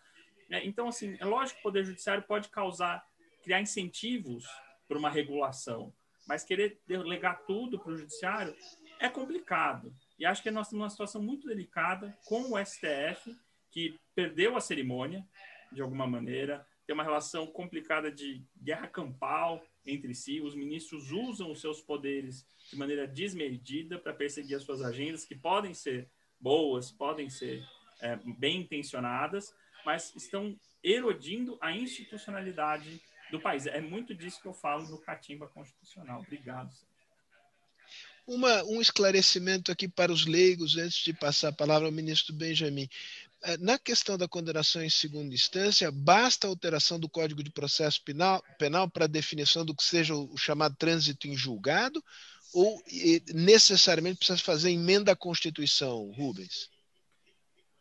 Né? Então, assim, é lógico que o Poder Judiciário pode causar, criar incentivos para uma regulação, mas querer delegar tudo para o Judiciário é complicado. E acho que nós estamos numa situação muito delicada com o STF, que perdeu a cerimônia, de alguma maneira, tem uma relação complicada de guerra campal entre si. Os ministros usam os seus poderes de maneira desmedida para perseguir as suas agendas, que podem ser boas, podem ser é, bem intencionadas, mas estão erodindo a institucionalidade do país. É muito disso que eu falo no Catimba Constitucional. Obrigado. Uma, um esclarecimento aqui para os leigos, antes de passar a palavra ao ministro Benjamin. É, na questão da condenação em segunda instância, basta a alteração do Código de Processo Penal, penal para a definição do que seja o chamado trânsito em julgado, ou necessariamente precisa fazer emenda à Constituição, Rubens?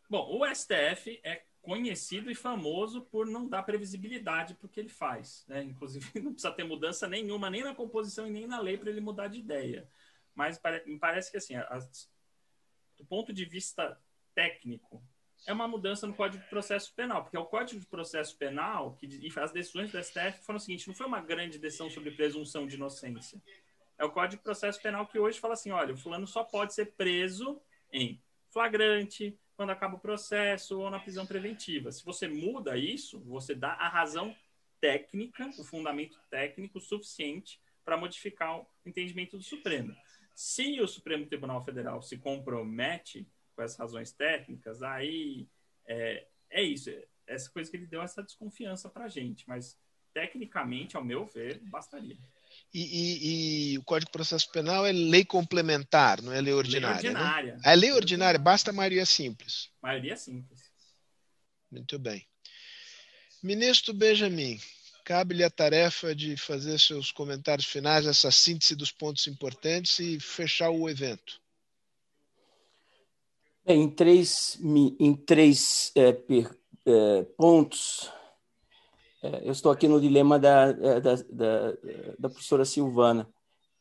Bom, o STF é conhecido e famoso por não dar previsibilidade para o que ele faz. Né? Inclusive, <laughs> não precisa ter mudança nenhuma, nem na composição e nem na lei para ele mudar de ideia. Mas me parece que, assim, as, do ponto de vista técnico, é uma mudança no Código de Processo Penal, porque é o Código de Processo Penal que e as decisões do STF foram o seguinte: não foi uma grande decisão sobre presunção de inocência. É o Código de Processo Penal que hoje fala assim: olha, o fulano só pode ser preso em flagrante, quando acaba o processo ou na prisão preventiva. Se você muda isso, você dá a razão técnica, o fundamento técnico suficiente para modificar o entendimento do Supremo. Se o Supremo Tribunal Federal se compromete com as razões técnicas, aí é, é isso. Essa coisa que ele deu essa desconfiança para a gente, mas tecnicamente, ao meu ver, bastaria. E, e, e, o Código de Processo Penal é lei complementar, não é lei ordinária. Lei ordinária. Né? É lei ordinária, basta maioria simples. Maioria simples. Muito bem. Ministro Benjamin, cabe-lhe a tarefa de fazer seus comentários finais, essa síntese dos pontos importantes e fechar o evento. Bem, em três, em três é, per, é, pontos eu estou aqui no dilema da, é, da, da, da professora Silvana.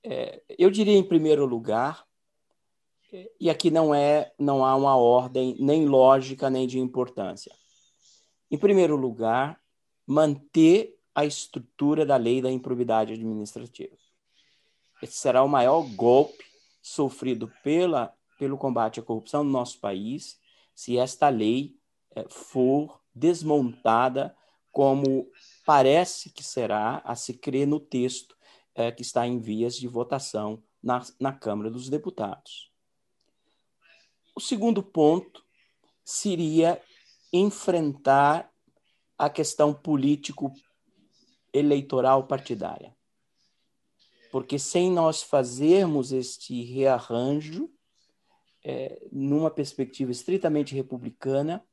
É, eu diria, em primeiro lugar, e aqui não é, não há uma ordem nem lógica nem de importância. Em primeiro lugar, manter a estrutura da lei da improbidade administrativa. Esse será o maior golpe sofrido pela, pelo combate à corrupção no nosso país se esta lei for desmontada como parece que será a se crer no texto é, que está em vias de votação na, na Câmara dos Deputados. O segundo ponto seria enfrentar a questão político-eleitoral partidária. Porque sem nós fazermos este rearranjo, é, numa perspectiva estritamente republicana,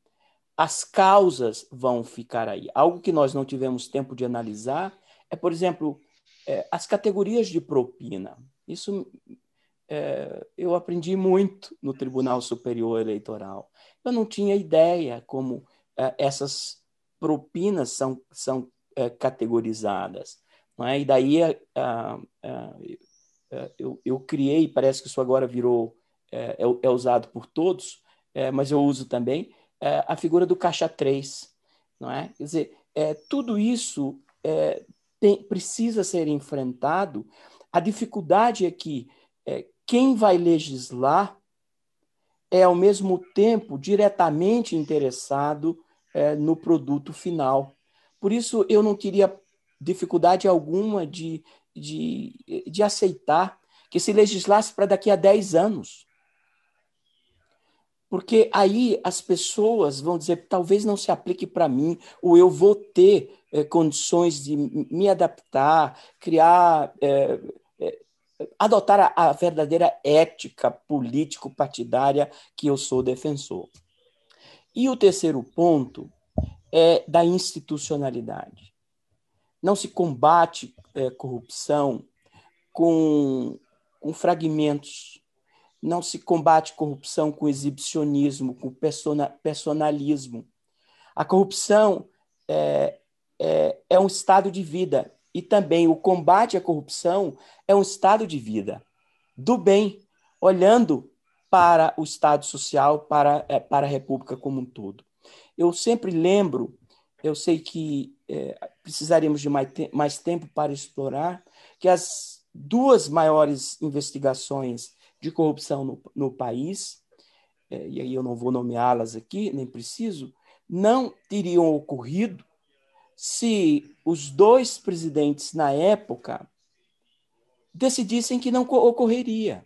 as causas vão ficar aí. Algo que nós não tivemos tempo de analisar é, por exemplo, é, as categorias de propina. Isso é, eu aprendi muito no Tribunal Superior Eleitoral. Eu não tinha ideia como é, essas propinas são, são é, categorizadas. É? E daí é, eu, eu criei, parece que isso agora virou, é usado por todos, mas eu uso também, é, a figura do caixa 3, não é? Quer dizer, é, tudo isso é, tem, precisa ser enfrentado. A dificuldade é que é, quem vai legislar é, ao mesmo tempo, diretamente interessado é, no produto final. Por isso, eu não teria dificuldade alguma de, de, de aceitar que se legislasse para daqui a 10 anos Porque aí as pessoas vão dizer, talvez não se aplique para mim, ou eu vou ter é, condições de me adaptar, criar, é, é, adotar a, a verdadeira ética político-partidária que eu sou defensor. E o terceiro ponto é da institucionalidade. Não se combate corrupção com, com fragmentos não se combate corrupção com exibicionismo, com persona, personalismo. A corrupção é, é, é um estado de vida e também o combate à corrupção é um estado de vida do bem, olhando para o Estado social, para, é, para a República como um todo. Eu sempre lembro, eu sei que é, precisaríamos de mais, te mais tempo para explorar, que as duas maiores investigações de corrupção no, no país, é, e aí eu não vou nomeá-las aqui, nem preciso, não teriam ocorrido se os dois presidentes na época decidissem que não ocorreria.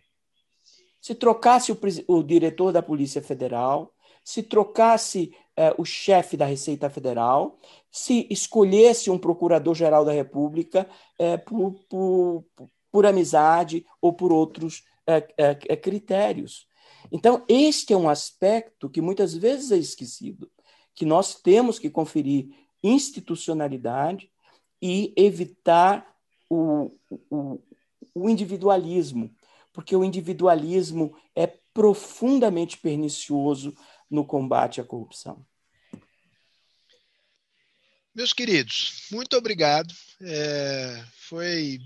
Se trocasse o, o diretor da Polícia Federal, se trocasse é, o chefe da Receita Federal, se escolhesse um procurador-geral da República é, por, por, por amizade ou por outros é, é, é, critérios. Então, este é um aspecto que muitas vezes é esquecido, que nós temos que conferir institucionalidade e evitar o, o, o individualismo, porque o individualismo é profundamente pernicioso no combate à corrupção. Meus queridos, muito obrigado. É, foi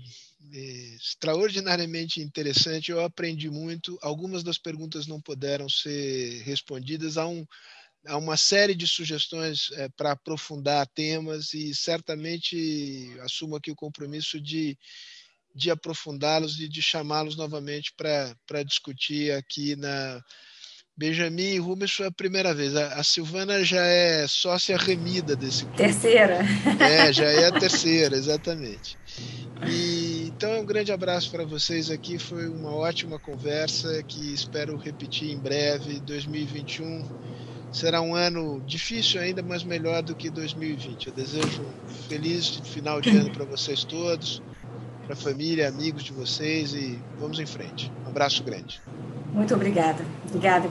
extraordinariamente interessante. Eu aprendi muito. Algumas das perguntas não puderam ser respondidas. Há, um, há uma série de sugestões é, para aprofundar temas e certamente assumo aqui o compromisso de, de aprofundá-los e de chamá-los novamente para discutir aqui na. Benjamin e Rubens foi a primeira vez. A, a, Silvana já é sócia remida desse grupo. Terceira. É, já é a terceira, exatamente. E, então, um grande abraço para vocês aqui. Foi uma ótima conversa que espero repetir em breve. 2021 será um ano difícil ainda, mas melhor do que 2020. Eu desejo um feliz final de ano para vocês todos, para a família, amigos de vocês e vamos em frente. Um abraço grande. Muito obrigada. Obrigada,